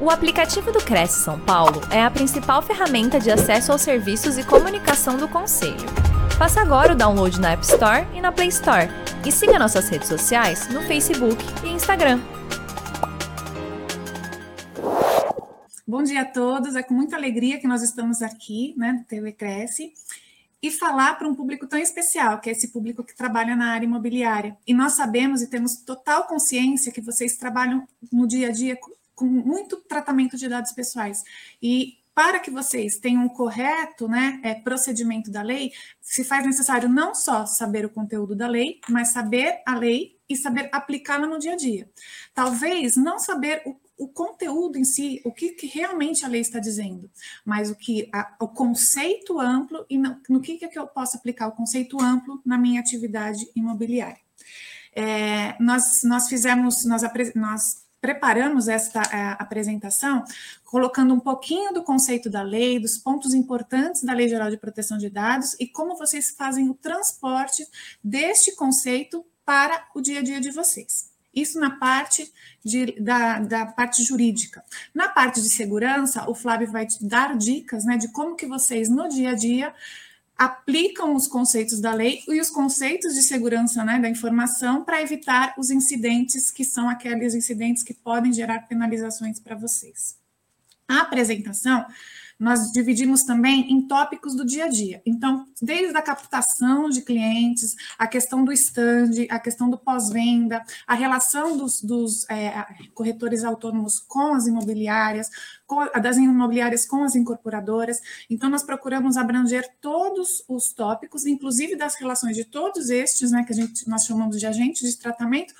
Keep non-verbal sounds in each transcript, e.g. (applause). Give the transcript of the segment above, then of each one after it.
O aplicativo do Cresce São Paulo é a principal ferramenta de acesso aos serviços e comunicação do Conselho. Faça agora o download na App Store e na Play Store. E siga nossas redes sociais no Facebook e Instagram. Bom dia a todos, é com muita alegria que nós estamos aqui, né, no TV Cresce, e falar para um público tão especial, que é esse público que trabalha na área imobiliária. E nós sabemos e temos total consciência que vocês trabalham no dia a dia com muito tratamento de dados pessoais. E para que vocês tenham um correto né, é, procedimento da lei, se faz necessário não só saber o conteúdo da lei, mas saber a lei e saber aplicá-la no dia a dia. Talvez não saber o, o conteúdo em si, o que, que, realmente a lei está dizendo, mas o que a, o conceito amplo e no, no que, que, é eu posso aplicar o conceito amplo na minha atividade imobiliária. É, nós, nós fizemos, nós, nós preparamos esta é, apresentação colocando um pouquinho do conceito da lei, dos pontos importantes da Lei Geral de Proteção de Dados e como vocês fazem o transporte deste conceito para o dia a dia de vocês. Isso na parte de, da, da, parte jurídica. Na parte de segurança, o Flávio vai te dar dicas né, de como que vocês, no dia a dia, aplicam os conceitos da lei e os conceitos de segurança né, da informação para evitar os incidentes que são aqueles incidentes que podem gerar penalizações para vocês. A apresentação nós dividimos também em tópicos do dia a dia. Então, desde a captação de clientes, a questão do stand, a questão do pós-venda, a relação dos, dos é, corretores autônomos com as imobiliárias, com, das imobiliárias com as incorporadoras. Então, nós procuramos abranger todos os tópicos, inclusive das relações de todos estes, né, que a gente, nós chamamos de agentes de tratamento,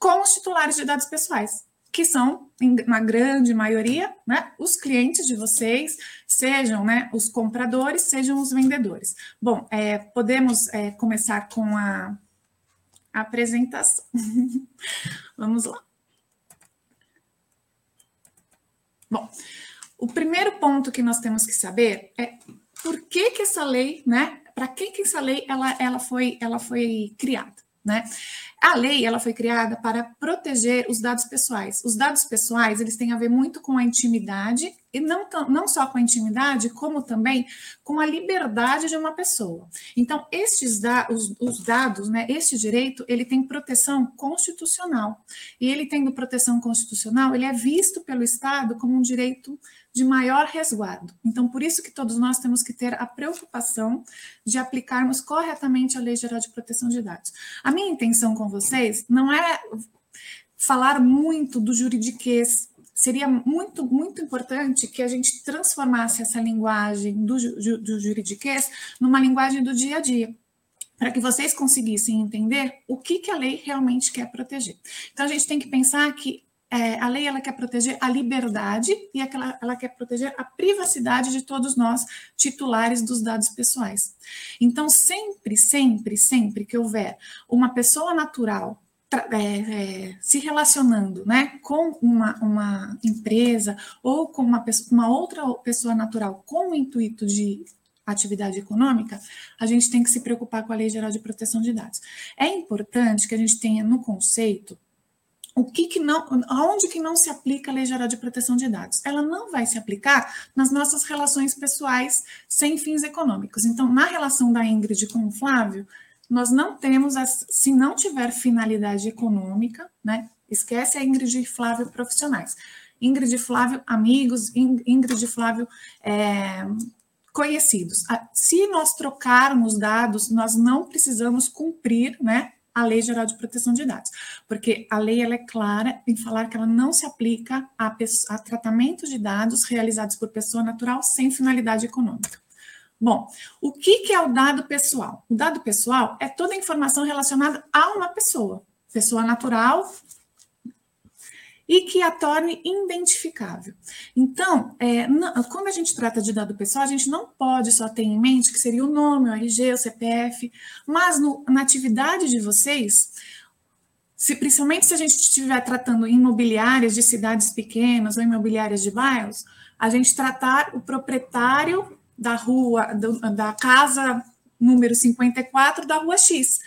com os titulares de dados pessoais que são, na grande maioria, né, os clientes de vocês, sejam né, os compradores, sejam os vendedores. Bom, é, podemos é, começar com a, a apresentação. (laughs) Vamos lá. Bom, o primeiro ponto que nós temos que saber é por que, que essa lei, né? Para que, que essa lei ela, ela, foi, ela foi criada, né? A lei ela foi criada para proteger os dados pessoais. Os dados pessoais eles têm a ver muito com a intimidade e não, não só com a intimidade, como também com a liberdade de uma pessoa. Então, estes da, os, os dados, né, este direito, ele tem proteção constitucional. E ele tendo proteção constitucional, ele é visto pelo Estado como um direito de maior resguardo. Então, por isso que todos nós temos que ter a preocupação de aplicarmos corretamente a Lei Geral de Proteção de Dados. A minha intenção com vocês não é falar muito do juridiquês. Seria muito, muito importante que a gente transformasse essa linguagem do, do juridiquês numa linguagem do dia a dia para que vocês conseguissem entender o que, que a lei realmente quer proteger. Então, a gente tem que pensar que é, a lei ela quer proteger a liberdade e aquela, ela quer proteger a privacidade de todos nós, titulares dos dados pessoais. Então, sempre, sempre, sempre que houver uma pessoa natural é, é, se relacionando né, com uma, uma empresa ou com uma, pessoa, uma outra pessoa natural com o intuito de atividade econômica, a gente tem que se preocupar com a Lei Geral de Proteção de Dados. É importante que a gente tenha no conceito o que, que não, aonde que não se aplica a Lei Geral de Proteção de Dados? Ela não vai se aplicar nas nossas relações pessoais sem fins econômicos. Então, na relação da Ingrid com o Flávio, nós não temos, as, se não tiver finalidade econômica, né? Esquece a Ingrid e Flávio profissionais. Ingrid e Flávio amigos, Ingrid e Flávio é, conhecidos. Se nós trocarmos dados, nós não precisamos cumprir, né? A Lei Geral de Proteção de Dados, porque a lei ela é clara em falar que ela não se aplica a, a tratamento de dados realizados por pessoa natural sem finalidade econômica. Bom, o que, que é o dado pessoal? O dado pessoal é toda a informação relacionada a uma pessoa, pessoa natural e que a torne identificável. Então, é, não, a gente trata de dado pessoal, a gente não pode só ter em mente que seria o nome, o RG, o CPF, mas no, na atividade de vocês, se, principalmente se a gente estiver tratando imobiliárias de cidades pequenas ou imobiliárias de bairros, a gente tratar o proprietário da rua, do, da casa número 54 da rua X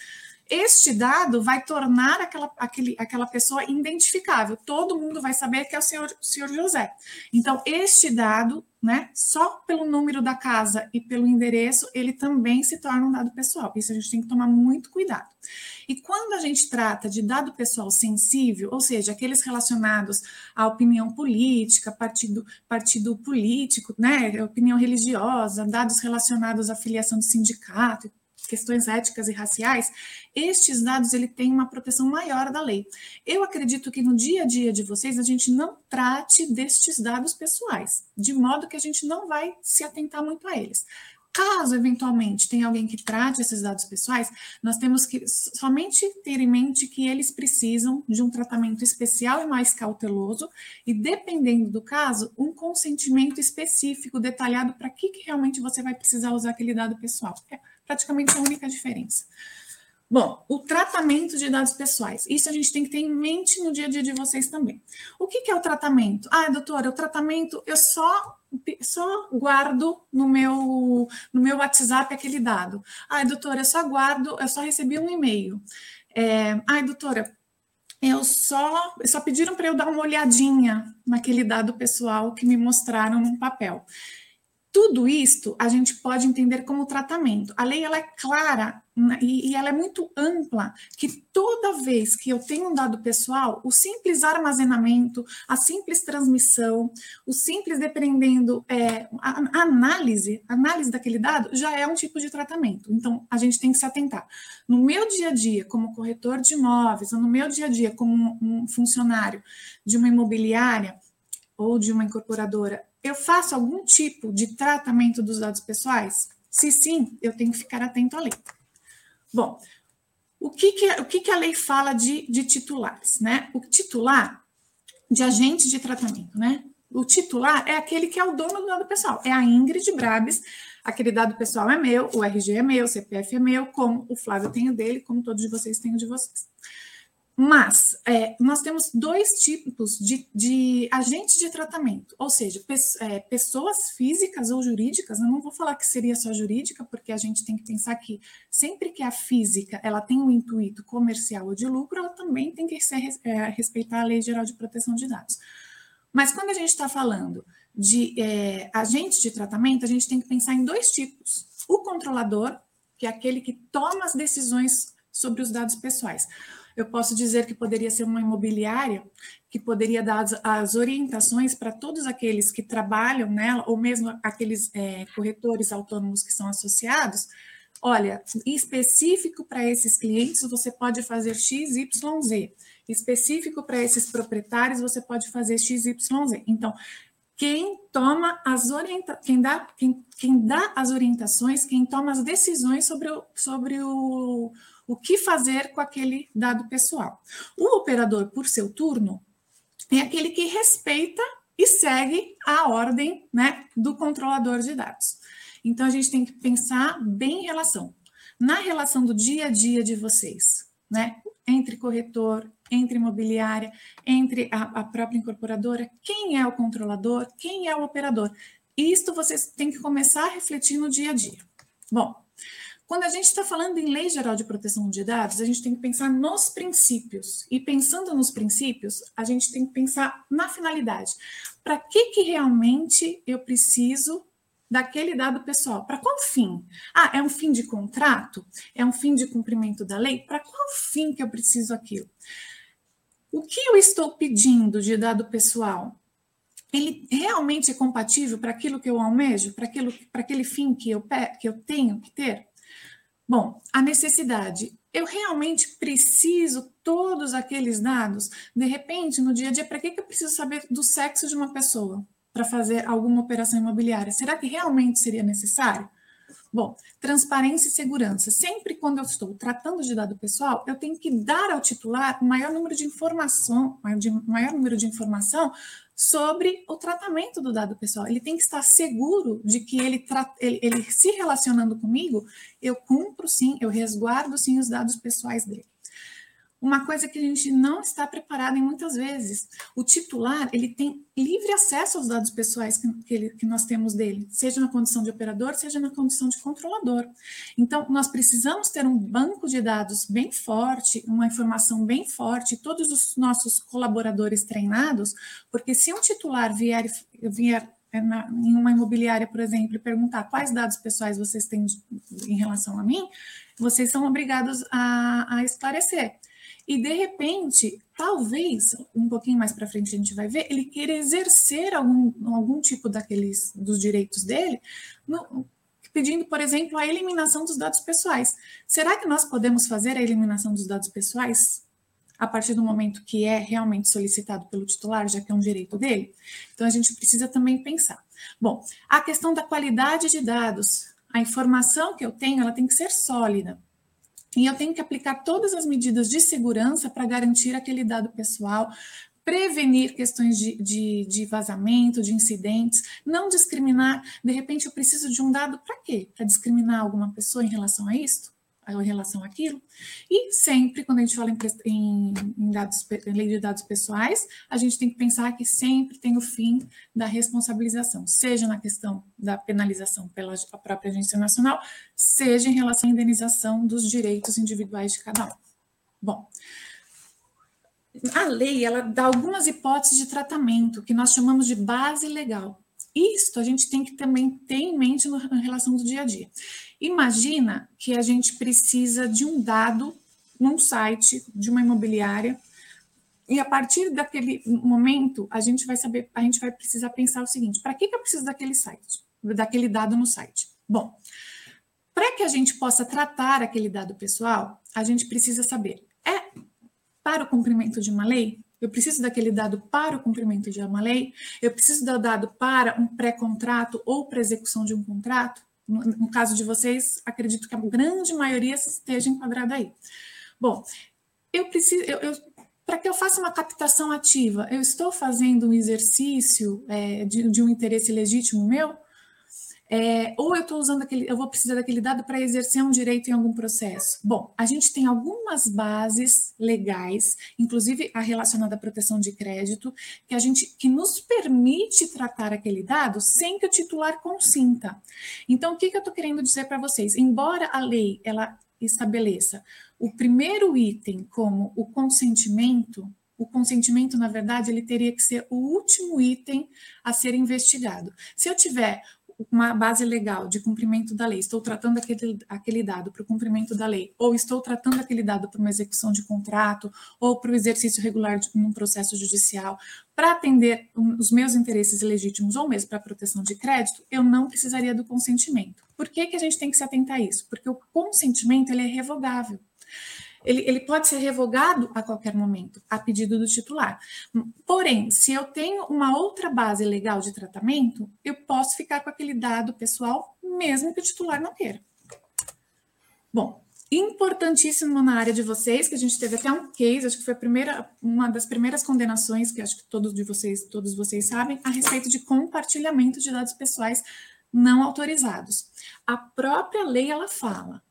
este dado vai tornar aquela, aquele, aquela pessoa identificável. Todo mundo vai saber que é o senhor, senhor José. Então, este dado, né, só pelo número da casa e pelo endereço, ele também se torna um dado pessoal. Isso a gente tem que tomar muito cuidado. E quando a gente trata de dado pessoal sensível, ou seja, aqueles relacionados à opinião política, partido, partido político, né, opinião religiosa, dados relacionados à filiação de sindicato, questões éticas e raciais, estes dados ele tem uma proteção maior da lei. Eu acredito que no dia a dia de vocês a gente não trate destes dados pessoais, de modo que a gente não vai se atentar muito a eles. Caso eventualmente tenha alguém que trate esses dados pessoais, nós temos que somente ter em mente que eles precisam de um tratamento especial e mais cauteloso, e dependendo do caso, um consentimento específico, detalhado para que, que realmente você vai precisar usar aquele dado pessoal. É praticamente a única diferença. Bom, o tratamento de dados pessoais. Isso a gente tem que ter em mente no dia a dia de vocês também. O que, que é o tratamento? Ah, doutora, o tratamento eu só só guardo no meu no meu WhatsApp aquele dado. Ah, doutora, eu só guardo, eu só recebi um e-mail. É, ai, doutora, eu só, só pediram para eu dar uma olhadinha naquele dado pessoal que me mostraram num papel. Tudo isto a gente pode entender como tratamento. A lei ela é clara né, e, e, ela é muito ampla, que toda vez que eu tenho um dado pessoal, o simples armazenamento, a simples transmissão, o simples dependendo é, a, a análise, a análise daquele dado já é um tipo de tratamento. Então a gente tem que se atentar. No meu dia a dia, como corretor de imóveis, ou no meu dia a dia como um funcionário de uma imobiliária ou de uma incorporadora, eu faço algum tipo de tratamento dos dados pessoais? Se sim, eu tenho que ficar atento à lei. Bom, o que, que, o que, que a lei fala de, de titulares? Né? O titular de agente de tratamento, né? O titular é aquele que é o dono do dado pessoal, é a Ingrid Brabes, aquele dado pessoal é meu, o RG é meu, o CPF é meu, como o Flávio tem o dele, como todos vocês têm o de vocês. Mas é, nós temos dois tipos de, de agentes de tratamento, ou seja, pe é, pessoas físicas ou jurídicas. Eu não vou falar que seria só jurídica, porque a gente tem que pensar que sempre que a física ela tem um intuito comercial ou de lucro, ela também tem que ser, é, respeitar a Lei Geral de Proteção de Dados. Mas quando a gente está falando de é, agentes de tratamento, a gente tem que pensar em dois tipos: o controlador, que é aquele que toma as decisões sobre os dados pessoais eu posso dizer que poderia ser uma imobiliária que poderia dar as, as orientações para todos aqueles que trabalham nela, ou mesmo aqueles é, corretores autônomos que são associados. Olha, específico para esses clientes, você pode fazer XYZ. Específico para esses proprietários, você pode fazer XYZ. Então, quem toma as orienta quem dá, quem, quem dá as orientações, quem toma as decisões sobre o, sobre o, o que fazer com aquele dado pessoal. O operador, por seu turno, é aquele que respeita e segue a ordem né, do controlador de dados. Então, a gente tem que pensar bem em relação. Na relação do dia a dia de vocês, né? Entre corretor, entre imobiliária, entre a, a própria incorporadora, quem é o controlador, quem é o operador. Isto vocês têm que começar a refletir no dia a dia. Bom, quando a gente está falando em Lei Geral de Proteção de Dados, a gente tem que pensar nos princípios. E pensando nos princípios, a gente tem que pensar na finalidade. Para que, que realmente eu preciso daquele dado pessoal? Para qual fim? Ah, é um fim de contrato? É um fim de cumprimento da lei? Para qual fim que eu preciso aquilo? O que eu estou pedindo de dado pessoal? Ele realmente é compatível para aquilo que eu almejo, para aquele fim que eu, que eu tenho que ter? Bom, a necessidade. Eu realmente preciso todos aqueles dados? De repente, no dia a dia, para que, que eu preciso saber do sexo de uma pessoa para fazer alguma operação imobiliária? Será que realmente seria necessário? Bom, transparência e segurança. Sempre quando eu estou tratando de dado pessoal, eu tenho que dar ao titular maior número de informação, maior número de informação sobre o tratamento do dado pessoal. Ele tem que estar seguro de que ele, ele, ele se relacionando comigo, eu cumpro sim, eu resguardo sim os dados pessoais dele. Uma coisa que a gente não está preparado em muitas vezes. O titular, ele tem livre acesso aos dados pessoais que, ele, que, nós temos dele, seja na condição de operador, seja na condição de controlador. Então, nós precisamos ter um banco de dados bem forte, uma informação bem forte, todos os nossos colaboradores treinados, porque se um titular vier, vier é, na, em uma imobiliária, por exemplo, e perguntar quais dados pessoais vocês têm em relação a mim, vocês são obrigados a, a esclarecer e de repente, talvez um pouquinho mais para frente a gente vai ver, ele queira exercer algum, algum tipo daqueles dos direitos dele, no, pedindo, por exemplo, a eliminação dos dados pessoais. Será que nós podemos fazer a eliminação dos dados pessoais a partir do momento que é realmente solicitado pelo titular, já que é um direito dele? Então a gente precisa também pensar. Bom, a questão da qualidade de dados, a informação que eu tenho, ela tem que ser sólida. E eu tenho que aplicar todas as medidas de segurança para garantir aquele dado pessoal, prevenir questões de, de, de, vazamento, de incidentes, não discriminar. De repente, eu preciso de um dado para quê? Para discriminar alguma pessoa em relação a isto? Em relação àquilo. E sempre, quando a gente fala em, em, dados, em lei de dados pessoais, a gente tem que pensar que sempre tem o fim da responsabilização, seja na questão da penalização pela própria agência nacional, seja em relação à indenização dos direitos individuais de cada um. Bom, a lei ela dá algumas hipóteses de tratamento que nós chamamos de base legal. Isto a gente tem que também ter em mente na relação do dia a dia. Imagina que a gente precisa de um dado num site de uma imobiliária e a partir daquele momento a gente vai saber, a gente vai precisar pensar o seguinte: para que, que eu preciso daquele site, daquele dado no site? Bom, para que a gente possa tratar aquele dado pessoal, a gente precisa saber é para o cumprimento de uma lei. Eu preciso daquele dado para o cumprimento de uma lei, eu preciso do dado para um pré-contrato ou para execução de um contrato. No, no caso de vocês, acredito que a grande maioria esteja enquadrada aí. Bom, eu preciso, eu, eu para que eu faça uma captação ativa, eu estou fazendo um exercício é, de, de, um interesse legítimo meu? É, ou eu estou usando aquele, eu vou precisar daquele dado para exercer um direito em algum processo. Bom, a gente tem algumas bases legais, inclusive a relacionada à proteção de crédito, que a gente que nos permite tratar aquele dado sem que o titular consinta. Então, o que, que eu estou querendo dizer para vocês? Embora a lei ela estabeleça o primeiro item como o consentimento, o consentimento, na verdade, ele teria que ser o último item a ser investigado. Se eu tiver uma base legal de cumprimento da lei, estou tratando aquele, aquele dado para o cumprimento da lei, ou estou tratando aquele dado para uma execução de contrato, ou para o exercício regular de um processo judicial, para atender os meus interesses legítimos, ou mesmo para a proteção de crédito, eu não precisaria do consentimento. Por que, que a gente tem que se atentar a isso? Porque o consentimento ele é revogável ele, ele pode ser revogado a qualquer momento, a pedido do titular. Porém, se eu tenho uma outra base legal de tratamento, eu posso ficar com aquele dado pessoal, mesmo que o titular não queira. Bom, importantíssimo na área de vocês, que a gente teve até um case, acho que foi a primeira, uma das primeiras condenações que acho que todos de vocês, todos vocês sabem, a respeito de compartilhamento de dados pessoais não autorizados. A própria lei ela fala,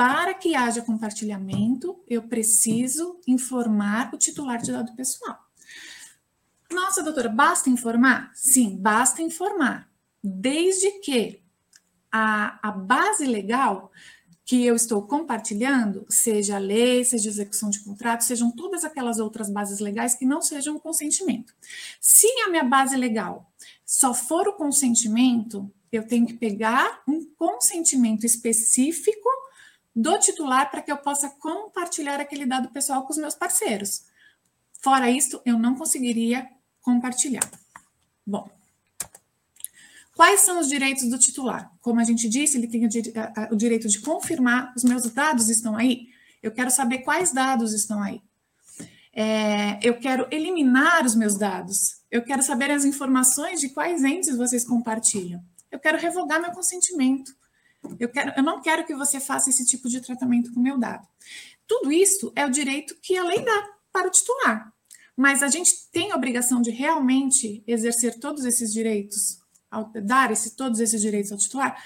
para que haja compartilhamento, eu preciso informar o titular de dado pessoal. Nossa, doutora, basta informar? Sim, basta informar, desde que a, a base legal que eu estou compartilhando, seja a lei, seja a execução de contrato, sejam todas aquelas outras bases legais que não sejam o consentimento. Se a minha base legal só for o consentimento, eu tenho que pegar um consentimento específico do titular para que eu possa compartilhar aquele dado pessoal com os meus parceiros. Fora isso, eu não conseguiria compartilhar. Bom, quais são os direitos do titular? Como a gente disse, ele tem o, direito de confirmar os meus dados estão aí. Eu quero saber quais dados estão aí. É, eu quero eliminar os meus dados. Eu quero saber as informações de quais entes vocês compartilham. Eu quero revogar meu consentimento. Eu, quero, eu não quero que você faça esse tipo de tratamento com o meu dado. Tudo isso é o direito que a lei dá para o titular. Mas a gente tem a obrigação de realmente exercer todos esses direitos, dar esse, todos esses direitos ao titular?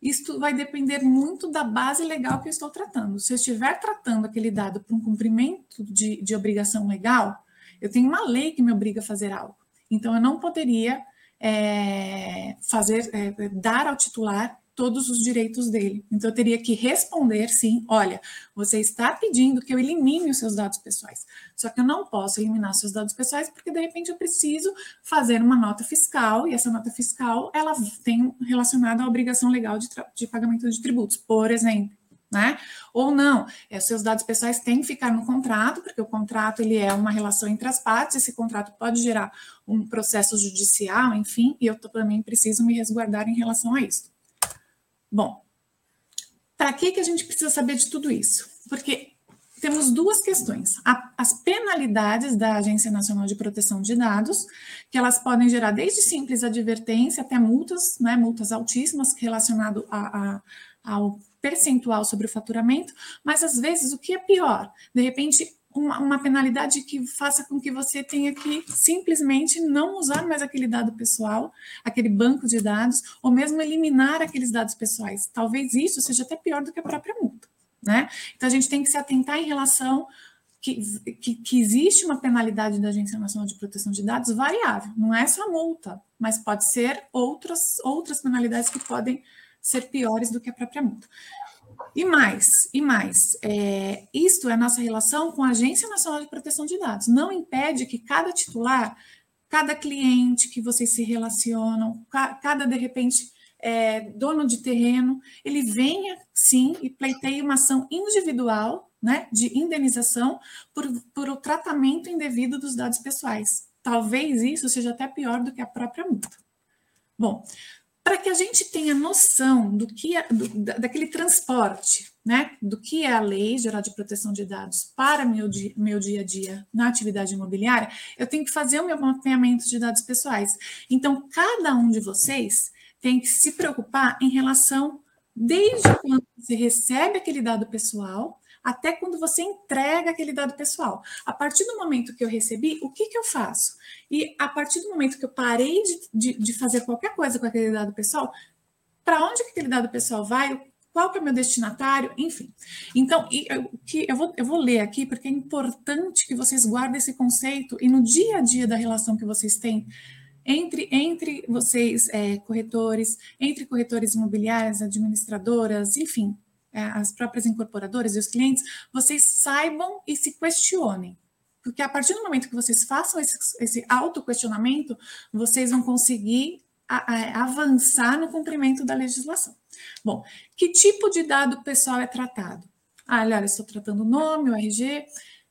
Isto vai depender muito da base legal que eu estou tratando. Se eu estiver tratando aquele dado para um cumprimento de, de obrigação legal, eu tenho uma lei que me obriga a fazer algo. Então, eu não poderia é, fazer, é, dar ao titular todos os direitos dele. Então, eu teria que responder sim: olha, você está pedindo que eu elimine os seus dados pessoais. Só que eu não posso eliminar seus dados pessoais porque, de repente, eu preciso fazer uma nota fiscal e essa nota fiscal ela tem relacionada à obrigação legal de, de pagamento de tributos, por exemplo. Né? Ou não, é, seus dados pessoais têm que ficar no contrato, porque o contrato ele é uma relação entre as partes, esse contrato pode gerar um processo judicial, enfim, e eu também preciso me resguardar em relação a isso. Bom, para que, que a gente precisa saber de tudo isso? Porque temos duas questões. as penalidades da Agência Nacional de Proteção de Dados, que elas podem gerar desde simples advertência até multas, né, multas altíssimas relacionado a, a, ao percentual sobre o faturamento, mas às vezes o que é pior? De repente, uma, uma, penalidade que faça com que você tenha que simplesmente não usar mais aquele dado pessoal, aquele banco de dados, ou mesmo eliminar aqueles dados pessoais. Talvez isso seja até pior do que a própria multa, né? Então a gente tem que se atentar em relação que, que, que, existe uma penalidade da Agência Nacional de Proteção de Dados variável, não é só multa, mas pode ser outras, outras penalidades que podem ser piores do que a própria multa. E mais, e mais, é, isto é a nossa relação com a Agência Nacional de Proteção de Dados. Não impede que cada titular, cada cliente que vocês se relacionam, cada, de repente, é, dono de terreno, ele venha, sim, e pleiteie uma ação individual, né, de indenização por, por o tratamento indevido dos dados pessoais. Talvez isso seja até pior do que a própria multa. Bom, para que a gente tenha noção do que é, do, daquele transporte, né, do que é a Lei Geral de Proteção de Dados para meu dia, meu dia a dia na atividade imobiliária, eu tenho que fazer o meu mapeamento de dados pessoais. Então, cada um de vocês tem que se preocupar em relação desde quando você recebe aquele dado pessoal até quando você entrega aquele dado pessoal. A partir do momento que eu recebi, o que, que eu faço? E a partir do momento que eu parei de, de, de fazer qualquer coisa com aquele dado pessoal, para onde que aquele dado pessoal vai? Qual que é o meu destinatário? Enfim. Então, eu, que eu, vou, eu vou ler aqui, porque é importante que vocês guardem esse conceito e no dia a dia da relação que vocês têm entre, entre vocês, é, corretores, entre corretores imobiliários, administradoras, enfim, as próprias incorporadoras e os clientes, vocês saibam e se questionem. Porque a partir do momento que vocês façam esse, esse auto-questionamento, vocês vão conseguir a, a, avançar no cumprimento da legislação. Bom, que tipo de dado pessoal é tratado? Ah, olha, estou tratando o nome, o RG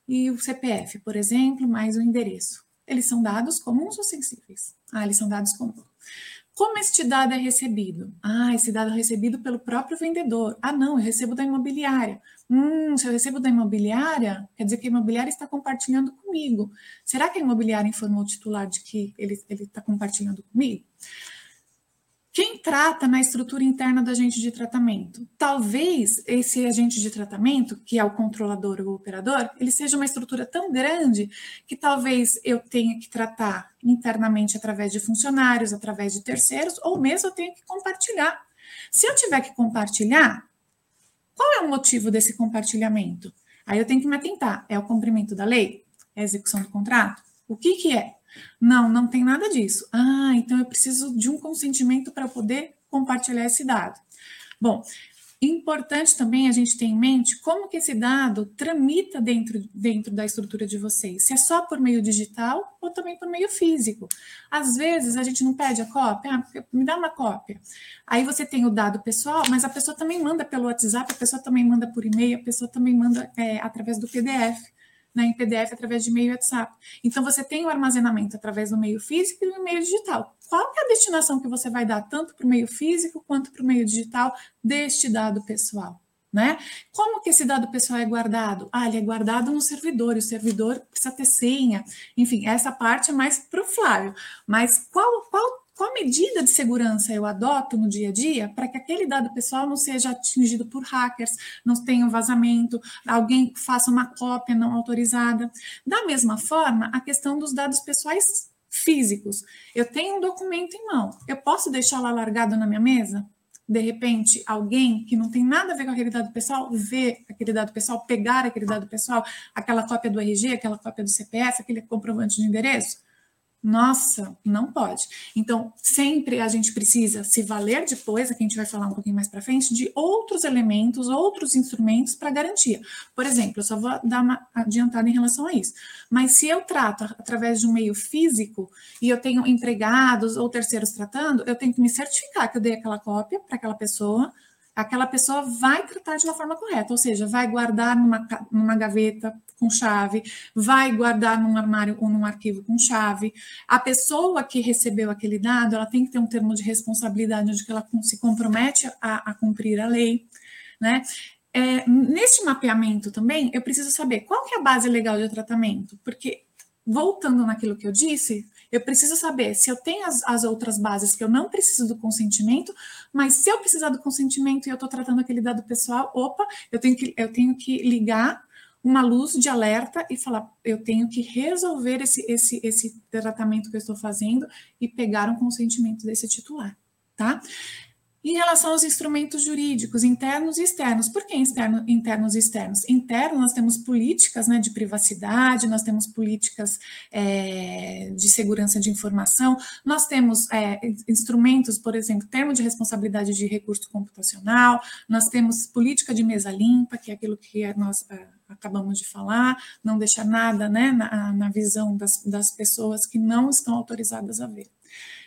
e o CPF, por exemplo, mais o endereço. Eles são dados comuns ou sensíveis? Ah, eles são dados comuns. Como este dado é recebido? Ah, esse dado é recebido pelo próprio vendedor. Ah, não, eu recebo da imobiliária. Hum, se eu recebo da imobiliária, quer dizer que a imobiliária está compartilhando comigo. Será que a imobiliária informou o titular de que ele está compartilhando comigo? Quem trata na estrutura interna do agente de tratamento? Talvez esse agente de tratamento, que é o controlador ou operador, ele seja uma estrutura tão grande que talvez eu tenha que tratar internamente através de funcionários, através de terceiros, ou mesmo eu tenha que compartilhar. Se eu tiver que compartilhar, qual é o motivo desse compartilhamento? Aí eu tenho que me atentar. É o cumprimento da lei? É a execução do contrato? O que, que é? Não, não tem nada disso. Ah, então eu preciso de um consentimento para poder compartilhar esse dado. Bom, importante também a gente ter em mente como que esse dado tramita dentro, dentro da estrutura de vocês. Se é só por meio digital ou também por meio físico. Às vezes a gente não pede a cópia, ah, me dá uma cópia. Aí você tem o dado pessoal, mas a pessoa também manda pelo WhatsApp, a pessoa também manda por e-mail, a pessoa também manda é, através do PDF né, em PDF através de e-mail e WhatsApp. Então, você tem o armazenamento através do meio físico e do meio digital. Qual é a destinação que você vai dar tanto para o meio físico quanto para o meio digital deste dado pessoal? Né? Como que esse dado pessoal é guardado? Ah, ele é guardado no servidor, e o servidor precisa ter senha. Enfim, essa parte é mais para o Flávio. Mas qual, qual qual medida de segurança eu adoto no dia a dia para que aquele dado pessoal não seja atingido por hackers, não tenha um vazamento, alguém faça uma cópia não autorizada? Da mesma forma, a questão dos dados pessoais físicos. Eu tenho um documento em mão, eu posso deixá-lo largado na minha mesa? de repente, alguém que não tem nada a ver com aquele dado pessoal, ver aquele dado pessoal, pegar aquele dado pessoal, aquela cópia do RG, aquela cópia do CPF, aquele comprovante de endereço? Nossa, não pode. Então, sempre a gente precisa se valer depois, aqui a gente vai falar um pouquinho mais para frente, de outros elementos, outros instrumentos para garantia. Por exemplo, eu só vou dar uma adiantada em relação a isso. Mas se eu trato através de um meio físico e eu tenho empregados ou terceiros tratando, eu tenho que me certificar que eu dei aquela cópia para aquela pessoa, aquela pessoa vai tratar de uma forma correta, ou seja, vai guardar numa, numa gaveta com chave, vai guardar num armário ou num arquivo com chave. A pessoa que recebeu aquele dado, ela tem que ter um termo de responsabilidade onde ela se compromete a, a cumprir a lei, né? É, neste mapeamento também, eu preciso saber qual que é a base legal de tratamento, porque voltando naquilo que eu disse, eu preciso saber se eu tenho as, as, outras bases que eu não preciso do consentimento, mas se eu precisar do consentimento e eu estou tratando aquele dado pessoal, opa, eu tenho que, eu tenho que ligar uma luz de alerta e falar, eu tenho que resolver esse, esse, esse tratamento que eu estou fazendo e pegar um consentimento desse titular, tá? Em relação aos instrumentos jurídicos internos e externos, por que externo, internos e externos? Interno, nós temos políticas né, de privacidade, nós temos políticas é, de segurança de informação, nós temos é, instrumentos, por exemplo, termo de responsabilidade de recurso computacional, nós temos política de mesa limpa, que é aquilo que nós é, acabamos de falar, não deixar nada né, na, na visão das, das pessoas que não estão autorizadas a ver.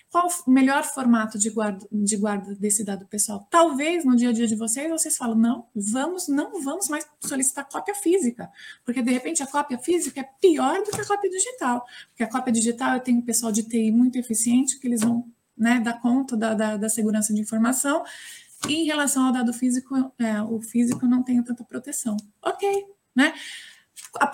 Qual o melhor formato de guarda, de guarda desse dado pessoal? Talvez no dia a dia de vocês, vocês falam, não, vamos, não vamos mais solicitar cópia física, porque de repente a cópia física é pior do que a cópia digital, porque a cópia digital eu tenho pessoal de TI muito eficiente que eles vão né, dar conta da, da, da segurança de informação, e em relação ao dado físico, é, o físico não tem tanta proteção. Ok, né?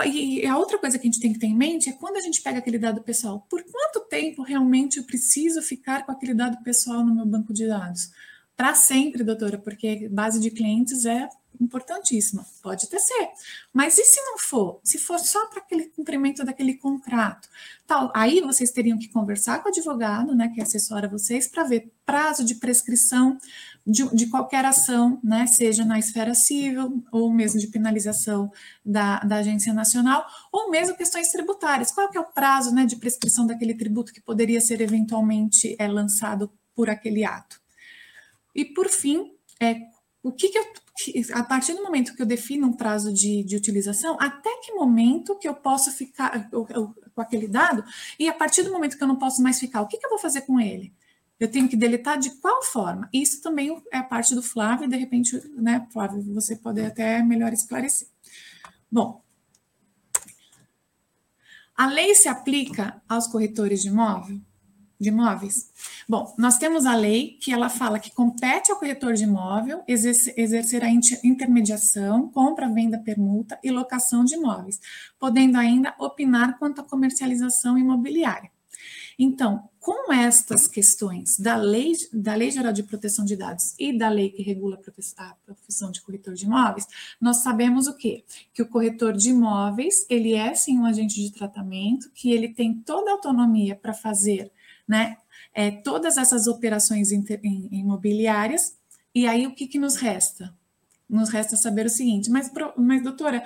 E a outra coisa que a gente tem que ter em mente é quando a gente pega aquele dado pessoal, por quanto tempo realmente eu preciso ficar com aquele dado pessoal no meu banco de dados? Para sempre, doutora, porque base de clientes é importantíssima. Pode até ser. Mas e se não for? Se for só para aquele cumprimento daquele contrato? Tal, aí vocês teriam que conversar com o advogado, né, que assessora vocês, para ver prazo de prescrição de, de, qualquer ação, né, seja na esfera civil, ou mesmo de penalização da, da Agência Nacional, ou mesmo questões tributárias. Qual que é o prazo né, de prescrição daquele tributo que poderia ser eventualmente é, lançado por aquele ato? E, por fim, é, o que, que eu a partir do momento que eu defino um prazo de, de utilização, até que momento que eu posso ficar com aquele dado, e a partir do momento que eu não posso mais ficar, o que, que eu vou fazer com ele? Eu tenho que deletar de qual forma? Isso também é parte do Flávio, de repente, né, Flávio, você pode até melhor esclarecer. Bom, a lei se aplica aos corretores de imóvel? de imóveis? Bom, nós temos a lei que ela fala que compete ao corretor de imóvel exercer a intermediação, compra, venda, permuta e locação de imóveis, podendo ainda opinar quanto à comercialização imobiliária. Então, com estas questões da lei, da lei Geral de Proteção de Dados e da lei que regula a profissão de corretor de imóveis, nós sabemos o quê? Que o corretor de imóveis, ele é sim um agente de tratamento, que ele tem toda a autonomia para fazer né? É, todas essas operações imobiliárias, e aí o que, que nos resta? Nos resta saber o seguinte, mas, mas doutora,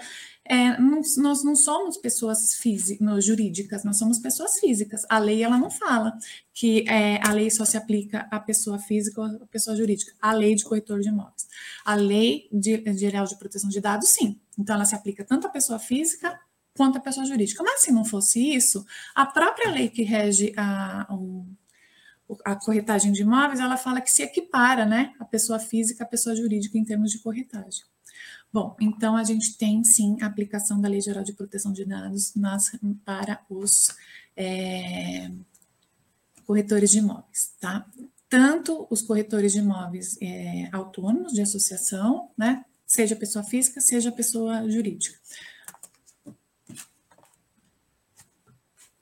é, nós não somos pessoas físicas, jurídicas, nós somos pessoas físicas. A lei ela não fala que é, a lei só se aplica à pessoa física ou à pessoa jurídica. A lei de corretor de imóveis. A lei de, geral de proteção de dados, sim. Então ela se aplica tanto à pessoa física quanto à pessoa jurídica. Mas se não fosse isso, a própria lei que rege a, a corretagem de imóveis, ela fala que se equipara, né, a pessoa física à pessoa jurídica em termos de corretagem. Bom, então a gente tem sim a aplicação da Lei Geral de Proteção de Dados nas, para os é, corretores de imóveis, tá? Tanto os corretores de imóveis é, autônomos de associação, né? Seja pessoa física, seja pessoa jurídica.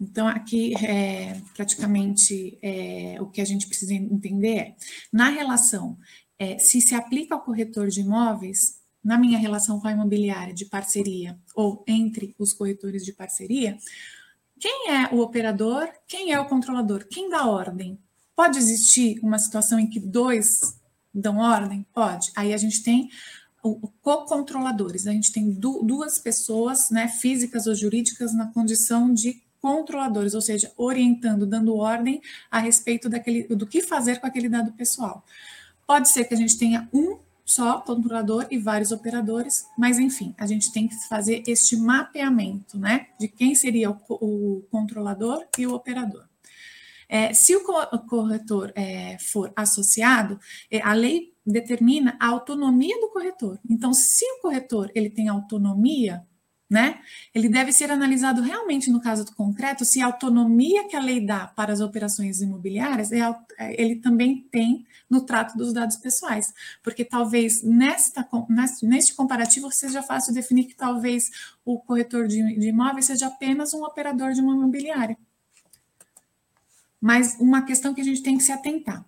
Então, aqui, é, praticamente, é, o que a gente precisa entender é, na relação, é, se se aplica ao corretor de imóveis, na minha relação com a imobiliária de parceria, ou entre os corretores de parceria, quem é o operador, quem é o controlador, quem dá ordem? Pode existir uma situação em que dois dão ordem? Pode. Aí a gente tem co-controladores. A gente tem du duas pessoas, né, físicas ou jurídicas, na condição de controladores, ou seja, orientando, dando ordem a respeito daquele, do que fazer com aquele dado pessoal. Pode ser que a gente tenha um só controlador e vários operadores, mas enfim, a gente tem que fazer este mapeamento, né, de quem seria o, o controlador e o operador. É, se o corretor é, for associado, é, a lei determina a autonomia do corretor. Então, se o corretor ele tem autonomia, né, ele deve ser analisado realmente no caso do concreto se a autonomia que a lei dá para as operações imobiliárias é, é ele também tem no trato dos dados pessoais, porque talvez nesta, neste comparativo seja fácil definir que talvez o corretor de, de imóveis seja apenas um operador de uma imobiliária. Mas uma questão que a gente tem que se atentar.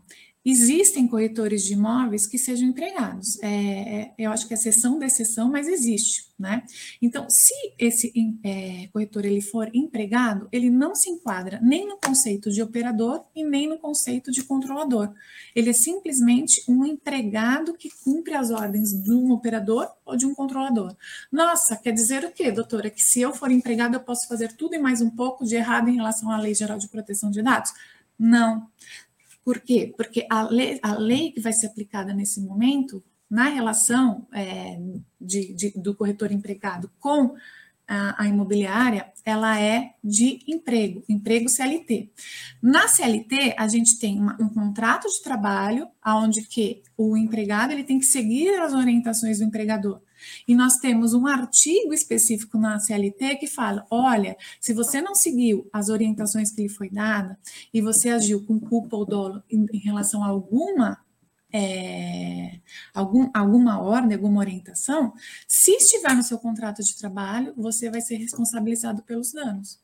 Existem corretores de imóveis que sejam empregados. É, é, eu acho que é exceção da exceção, mas existe, né? Então, se esse é, corretor ele for empregado, ele não se enquadra nem no conceito de operador e nem no conceito de controlador. Ele é simplesmente um empregado que cumpre as ordens de um operador ou de um controlador. Nossa, quer dizer o quê, doutora? Que se eu for empregado, eu posso fazer tudo e mais um pouco de errado em relação à Lei Geral de Proteção de Dados? Não. Por quê? Porque a lei, a lei que vai ser aplicada nesse momento, na relação é, de, de, do corretor empregado com a, a, imobiliária, ela é de emprego, emprego CLT. Na CLT, a gente tem uma, um contrato de trabalho, onde que o empregado ele tem que seguir as orientações do empregador. E nós temos um artigo específico na CLT que fala: olha, se você não seguiu as orientações que lhe foi dada e você agiu com culpa ou dolo em, relação a alguma é, algum, alguma ordem, alguma orientação, se estiver no seu contrato de trabalho, você vai ser responsabilizado pelos danos.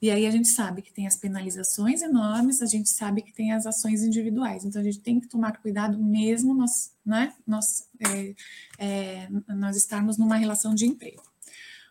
E aí a gente sabe que tem as penalizações enormes, a gente sabe que tem as ações individuais. Então a gente tem que tomar cuidado mesmo nós, né, nós, é, é, nós estarmos numa relação de emprego.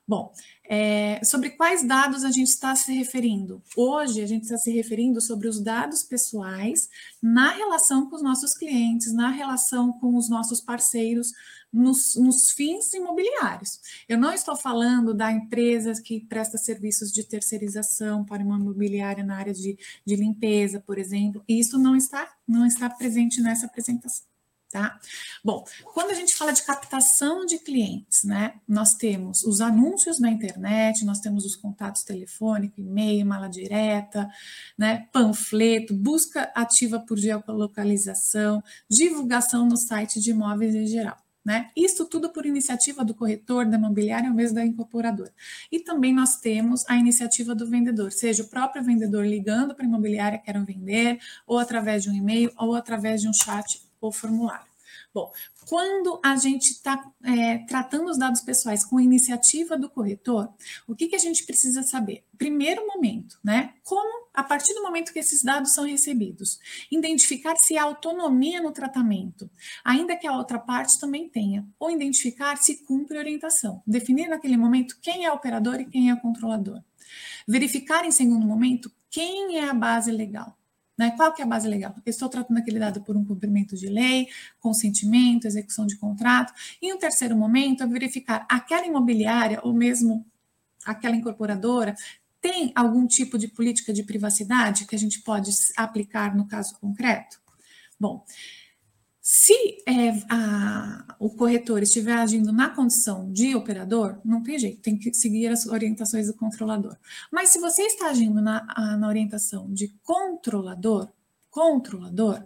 Bom, é, sobre quais dados a gente está se referindo? Hoje, a gente está se referindo sobre os dados pessoais na relação com os nossos clientes, na relação com os nossos parceiros, nos, nos fins imobiliários. Eu não estou falando da empresa que presta serviços de terceirização para uma imobiliária na área de, de limpeza, por exemplo. Isso não está, não está presente nessa apresentação tá? Bom, quando a gente fala de captação de clientes, né, nós temos os anúncios na internet, nós temos os contatos telefônicos, e-mail, mala direta, né, panfleto, busca ativa por geolocalização, divulgação no site de imóveis em geral. Né? Isso tudo por iniciativa do corretor, da imobiliária ou mesmo da incorporadora. E também nós temos a iniciativa do vendedor, seja o próprio vendedor ligando para a imobiliária querem vender, ou através de um e-mail, ou através de um chat ou formulário. Bom, quando a gente está é, tratando os dados pessoais com iniciativa do corretor, o que, que a gente precisa saber? Primeiro momento, né? Como, a partir do momento que esses dados são recebidos, identificar se há autonomia no tratamento, ainda que a outra parte também tenha, ou identificar se cumpre orientação, definir naquele momento quem é operador e quem é controlador. Verificar em segundo momento quem é a base legal. Né? Qual que é a base legal? Porque estou tratando aquele dado por um cumprimento de lei, consentimento, execução de contrato. E um terceiro momento é verificar aquela imobiliária ou mesmo aquela incorporadora tem algum tipo de política de privacidade que a gente pode aplicar no caso concreto? Bom, se é, a, o corretor estiver agindo na condição de operador, não tem jeito, tem que seguir as orientações do controlador. Mas se você está agindo na, na orientação de controlador, controlador,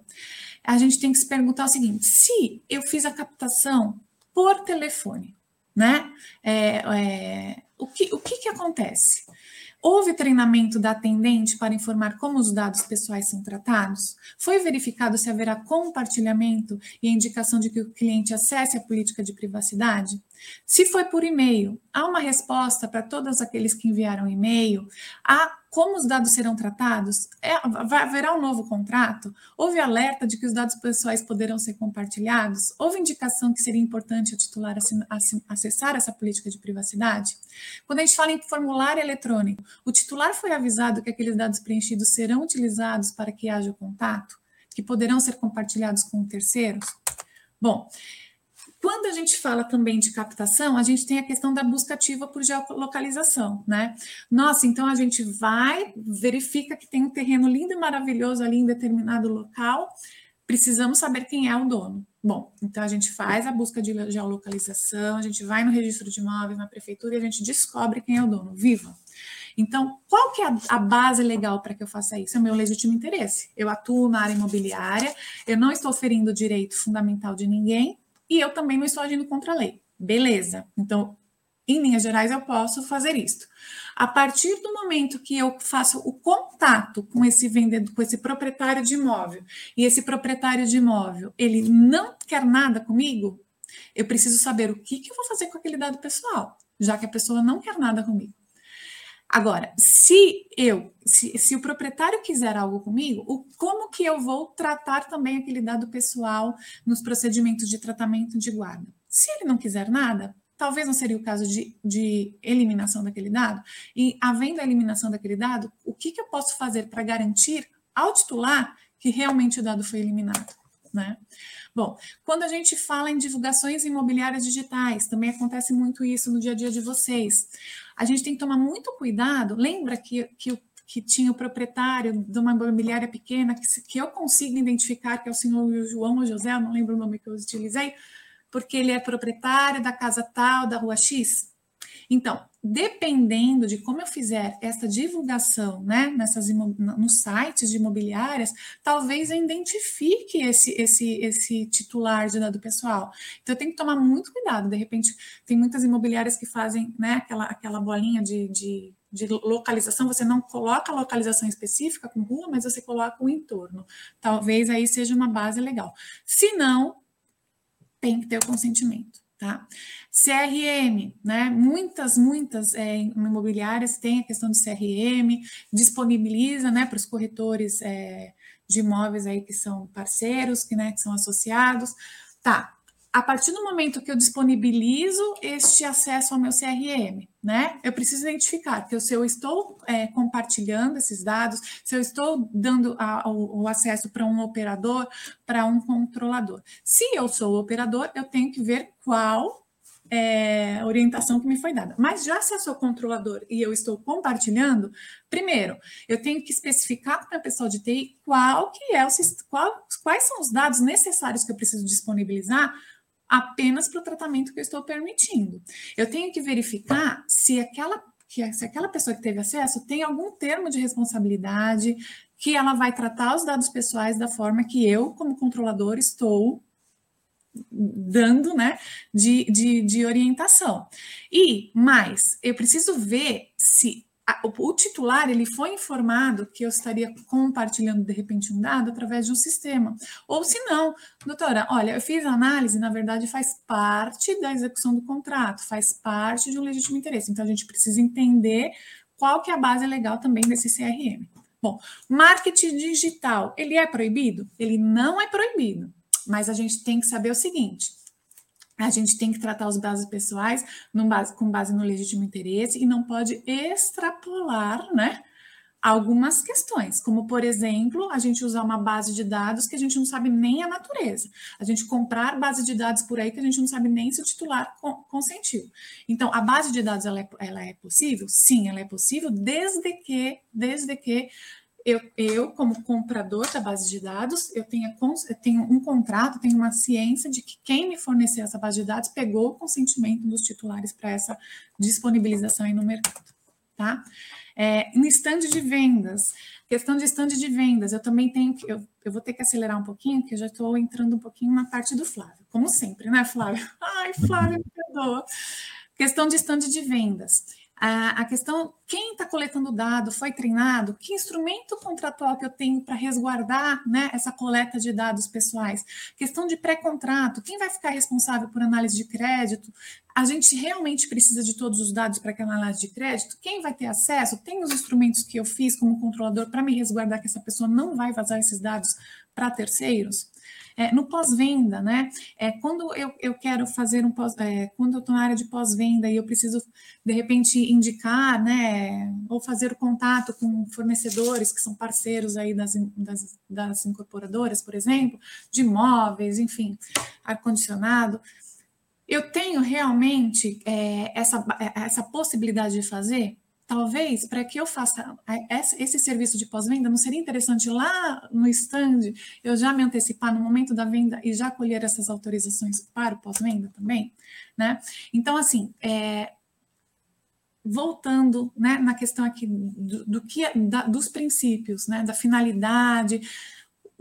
a gente tem que se perguntar o seguinte: se eu fiz a captação por telefone, né? É, é, o, que, o que, que acontece? Houve treinamento da atendente para informar como os dados pessoais são tratados? Foi verificado se haverá compartilhamento e indicação de que o cliente acesse a política de privacidade? Se foi por e-mail, há uma resposta para todos aqueles que enviaram e-mail? Há como os dados serão tratados? É, haverá um novo contrato? Houve alerta de que os dados pessoais poderão ser compartilhados? Houve indicação que seria importante o titular acessar essa política de privacidade? Quando a gente fala em formulário eletrônico, o titular foi avisado que aqueles dados preenchidos serão utilizados para que haja o contato? Que poderão ser compartilhados com terceiros? Bom, quando a gente fala também de captação, a gente tem a questão da busca ativa por geolocalização, né? Nossa, então a gente vai, verifica que tem um terreno lindo e maravilhoso ali em determinado local, precisamos saber quem é o dono. Bom, então a gente faz a busca de geolocalização, a gente vai no registro de imóveis, na prefeitura, e a gente descobre quem é o dono. Viva! Então, qual que é a, base legal para que eu faça isso? É o meu legítimo interesse. Eu atuo na área imobiliária, eu não estou ferindo o direito fundamental de ninguém, e eu também não estou agindo contra a lei. Beleza. Então, em linhas gerais, eu posso fazer isso. A partir do momento que eu faço o contato com esse vendedor, com esse proprietário de imóvel, e esse proprietário de imóvel, ele não quer nada comigo, eu preciso saber o que, que eu vou fazer com aquele dado pessoal, já que a pessoa não quer nada comigo. Agora, se eu, se, se, o proprietário quiser algo comigo, o, como que eu vou tratar também aquele dado pessoal nos procedimentos de tratamento de guarda? Se ele não quiser nada, talvez não seria o caso de, de eliminação daquele dado. E havendo a eliminação daquele dado, o que, que eu posso fazer para garantir ao titular que realmente o dado foi eliminado? Né? Bom, quando a gente fala em divulgações imobiliárias digitais, também acontece muito isso no dia a dia de vocês. A gente tem que tomar muito cuidado. Lembra que, que, que tinha o proprietário de uma imobiliária pequena, que, que eu consigo identificar que é o senhor João ou José, não lembro o nome que eu utilizei, porque ele é proprietário da casa tal, da rua X? Então, dependendo de como eu fizer essa divulgação, né, nessas nos sites de imobiliárias, talvez eu identifique esse, esse, esse titular de dado pessoal. Então, eu tenho que tomar muito cuidado. De repente, tem muitas imobiliárias que fazem, né, aquela, aquela bolinha de, de de localização, você não coloca a localização específica com rua, mas você coloca o entorno. Talvez aí seja uma base legal. Se não, tem que ter o consentimento. Tá? CRM, né? Muitas, muitas é, imobiliárias têm a questão de CRM, disponibiliza né, para os corretores é, de imóveis aí que são parceiros, que, né, que são associados. Tá, a partir do momento que eu disponibilizo este acesso ao meu CRM, né, eu preciso identificar que se eu estou é, compartilhando esses dados, se eu estou dando a, o, o, acesso para um operador, para um controlador. Se eu sou o operador, eu tenho que ver qual é, orientação que me foi dada. Mas já se eu sou controlador e eu estou compartilhando, primeiro, eu tenho que especificar para o pessoal de TI qual que é o, qual, quais são os dados necessários que eu preciso disponibilizar apenas para o tratamento que eu estou permitindo. Eu tenho que verificar se aquela, que, se aquela pessoa que teve acesso tem algum termo de responsabilidade que ela vai tratar os dados pessoais da forma que eu, como controlador, estou dando né, de, de, de orientação. E mais, eu preciso ver se o titular ele foi informado que eu estaria compartilhando de repente um dado através de um sistema. Ou se não, doutora, olha, eu fiz a análise, na verdade faz parte da execução do contrato, faz parte de um legítimo interesse. Então a gente precisa entender qual que é a base legal também desse CRM. Bom, marketing digital, ele é proibido? Ele não é proibido, mas a gente tem que saber o seguinte: a gente tem que tratar os dados pessoais base, com base no legítimo interesse e não pode extrapolar, né? Algumas questões, como por exemplo, a gente usar uma base de dados que a gente não sabe nem a natureza, a gente comprar base de dados por aí que a gente não sabe nem se o titular consentiu. Então, a base de dados ela é, ela é possível? Sim, ela é possível, desde que, desde que eu, eu, como comprador da base de dados, eu tenho, eu tenho um contrato, tenho uma ciência de que quem me forneceu essa base de dados pegou o consentimento dos titulares para essa disponibilização aí no mercado, tá? É, no stand de vendas, questão de stand de vendas, eu também tenho que, eu, eu vou ter que acelerar um pouquinho, porque eu já estou entrando um pouquinho na parte do Flávio, como sempre, né, Flávio? (laughs) Ai, Flávio, me perdoa. Questão de stand de vendas. A, a questão, quem está coletando dado foi treinado? Que instrumento contratual que eu tenho para resguardar né, essa coleta de dados pessoais? Questão de pré-contrato, quem vai ficar responsável por análise de crédito? A gente realmente precisa de todos os dados para aquela análise de crédito? Quem vai ter acesso? Tem os instrumentos que eu fiz como controlador para me resguardar que essa pessoa não vai vazar esses dados para terceiros? É, no pós-venda, né? É, quando eu, eu quero fazer um pós, é, quando eu estou na área de pós-venda e eu preciso, de repente, indicar, né? Ou fazer o contato com fornecedores que são parceiros aí das, das, das incorporadoras, por exemplo, de imóveis, enfim, ar-condicionado. Eu tenho realmente é, essa, essa possibilidade de fazer? Talvez para que eu faça esse serviço de pós-venda, não seria interessante lá no stand eu já me antecipar no momento da venda e já colher essas autorizações para o pós-venda também, né? Então, assim, é, voltando né, na questão aqui do, do que da, dos princípios, né, da finalidade,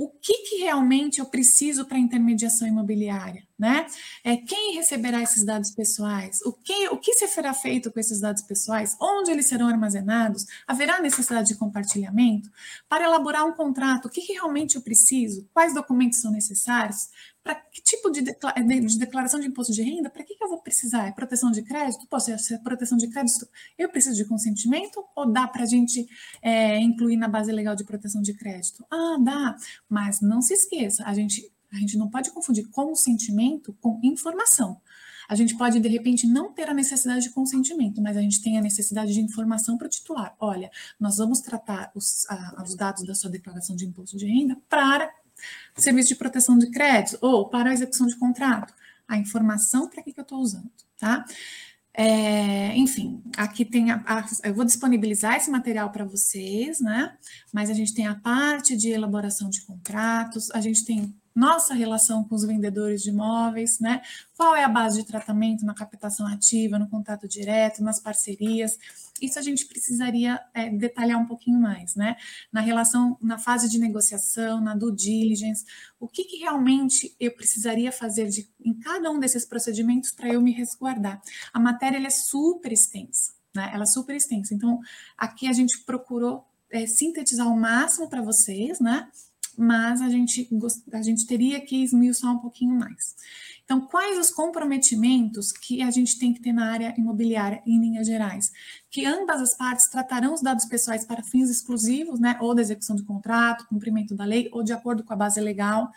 o que, que realmente eu preciso para intermediação imobiliária, né? É, quem receberá esses dados pessoais? O que, o que será feito com esses dados pessoais? Onde eles serão armazenados? Haverá necessidade de compartilhamento? Para elaborar um contrato, o que, que realmente eu preciso? Quais documentos são necessários? Para que tipo de, de, declaração de imposto de renda? Para que, que eu vou precisar? É proteção de crédito? Posso ser proteção de crédito? Eu preciso de consentimento ou dá para a gente é, incluir na base legal de proteção de crédito? Ah, dá, mas não se esqueça, a gente, a gente não pode confundir consentimento com informação. A gente pode, de repente, não ter a necessidade de consentimento, mas a gente tem a necessidade de informação para o titular. Olha, nós vamos tratar os, a, os dados da sua declaração de imposto de renda para serviço de proteção de crédito ou para a execução de contrato. A informação para que, que eu estou usando, tá? É, enfim, aqui tem a, a, eu vou disponibilizar esse material para vocês, né? Mas a gente tem a parte de elaboração de contratos, a gente tem nossa relação com os vendedores de imóveis, né? Qual é a base de tratamento na captação ativa, no contato direto, nas parcerias? Isso a gente precisaria é, detalhar um pouquinho mais, né? Na relação, na fase de negociação, na due diligence, o que, que realmente eu precisaria fazer de, em cada um desses procedimentos para eu me resguardar? A matéria é super extensa, né? Ela é super extensa. Então, aqui a gente procurou é, sintetizar o máximo para vocês, né? Mas a gente, a gente teria que esmiuçar um pouquinho mais. Então, quais os comprometimentos que a gente tem que ter na área imobiliária, em linhas gerais? Que ambas as partes tratarão os dados pessoais para fins exclusivos, né, ou da execução do contrato, cumprimento da lei, ou de acordo com a base legal,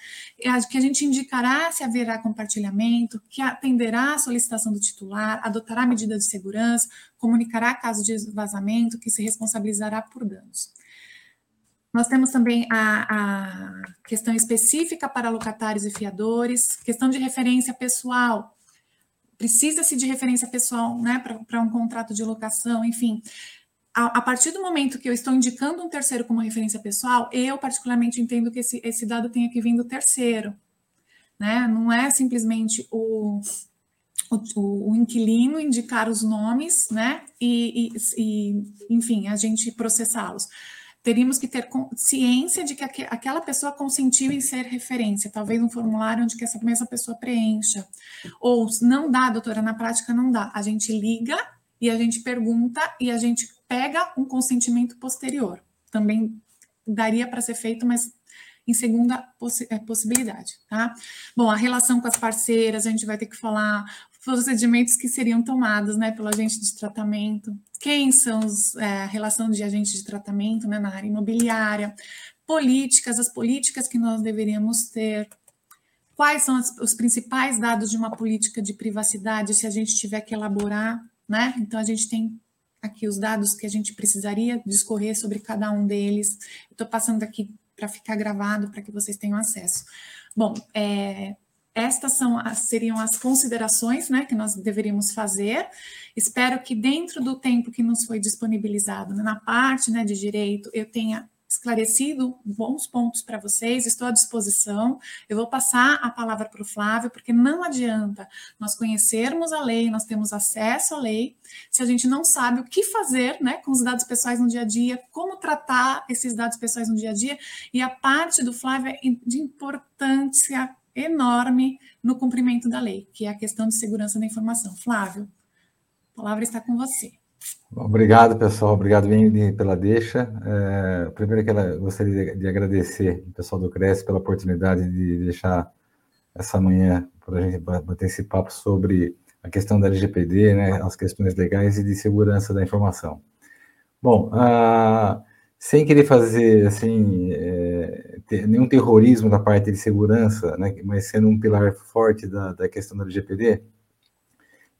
que a gente indicará se haverá compartilhamento, que atenderá a solicitação do titular, adotará medidas de segurança, comunicará caso de vazamento, que se responsabilizará por danos. Nós temos também a, a questão específica para locatários e fiadores, questão de referência pessoal. Precisa-se de referência pessoal né, para um contrato de locação, enfim. A, a, partir do momento que eu estou indicando um terceiro como referência pessoal, eu particularmente entendo que esse, esse dado tenha que vir do terceiro. Né? Não é simplesmente o, o, o, inquilino indicar os nomes, né? E, e, e enfim, a gente processá-los teríamos que ter ciência de que aquela pessoa consentiu em ser referência, talvez um formulário onde que essa mesma pessoa preencha. Ou não dá, doutora, na prática não dá. A gente liga e a gente pergunta e a gente pega um consentimento posterior. Também daria para ser feito, mas em segunda possi é, possibilidade, tá? Bom, a relação com as parceiras, a gente vai ter que falar procedimentos que seriam tomados, né, pelo agente de tratamento, quem são os, é, a relação de agentes de tratamento, né, na área imobiliária, políticas, as políticas que nós deveríamos ter, quais são as, os principais dados de uma política de privacidade, se a gente tiver que elaborar, né, então a gente tem aqui os dados que a gente precisaria discorrer sobre cada um deles, estou passando aqui para ficar gravado, para que vocês tenham acesso. Bom, é, estas são seriam as considerações né, que nós deveríamos fazer. Espero que dentro do tempo que nos foi disponibilizado né, na parte né, de direito, eu tenha esclarecido bons pontos para vocês, estou à disposição. Eu vou passar a palavra para o Flávio, porque não adianta nós conhecermos a lei, nós temos acesso à lei, se a gente não sabe o que fazer né, com os dados pessoais no dia a dia, como tratar esses dados pessoas no dia a dia, e a parte do Flávio é de importância enorme no cumprimento da lei, que é a questão de segurança da informação. Flávio, a palavra está com você. Obrigado, pessoal. Obrigado, Wendy, pela deixa. É, primeiro, que gostaria de agradecer o pessoal do CRES pela oportunidade de deixar essa manhã para a gente bater esse papo sobre a questão da LGPD, né, as questões legais e de segurança da informação. Bom, sem querer fazer assim, é, nenhum terrorismo da parte de segurança, né, mas sendo um pilar forte da, da questão do LGPD,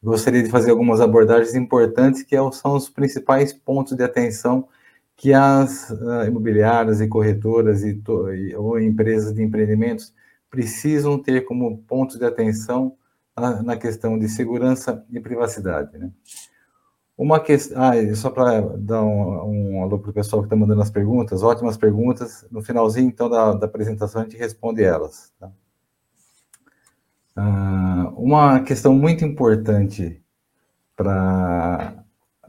gostaria de fazer algumas abordagens importantes que é são os principais pontos de atenção que as uh, imobiliárias e corretoras e, e, ou empresas de empreendimentos precisam ter como pontos de atenção uh, na questão de segurança e privacidade. Né? Uma questão. Ah, só para dar um, um alô para o pessoal que está mandando as perguntas, ótimas perguntas. No finalzinho, então, da, da apresentação, a gente responde elas. Tá? Ah, uma questão muito importante para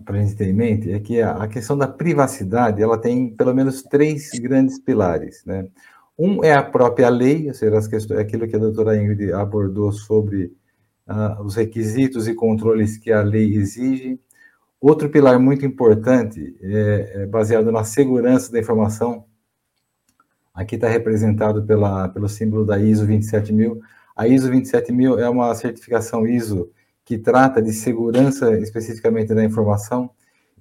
a gente ter em mente é que a, a, questão da privacidade ela tem pelo menos três grandes pilares. Né? Um é a própria lei, ou seja, as questões, aquilo que a doutora Ingrid abordou sobre ah, os requisitos e controles que a lei exige. Outro pilar muito importante é, é baseado na segurança da informação. Aqui está representado pela, pelo símbolo da ISO 27000. A ISO 27000 é uma certificação ISO que trata de segurança especificamente da informação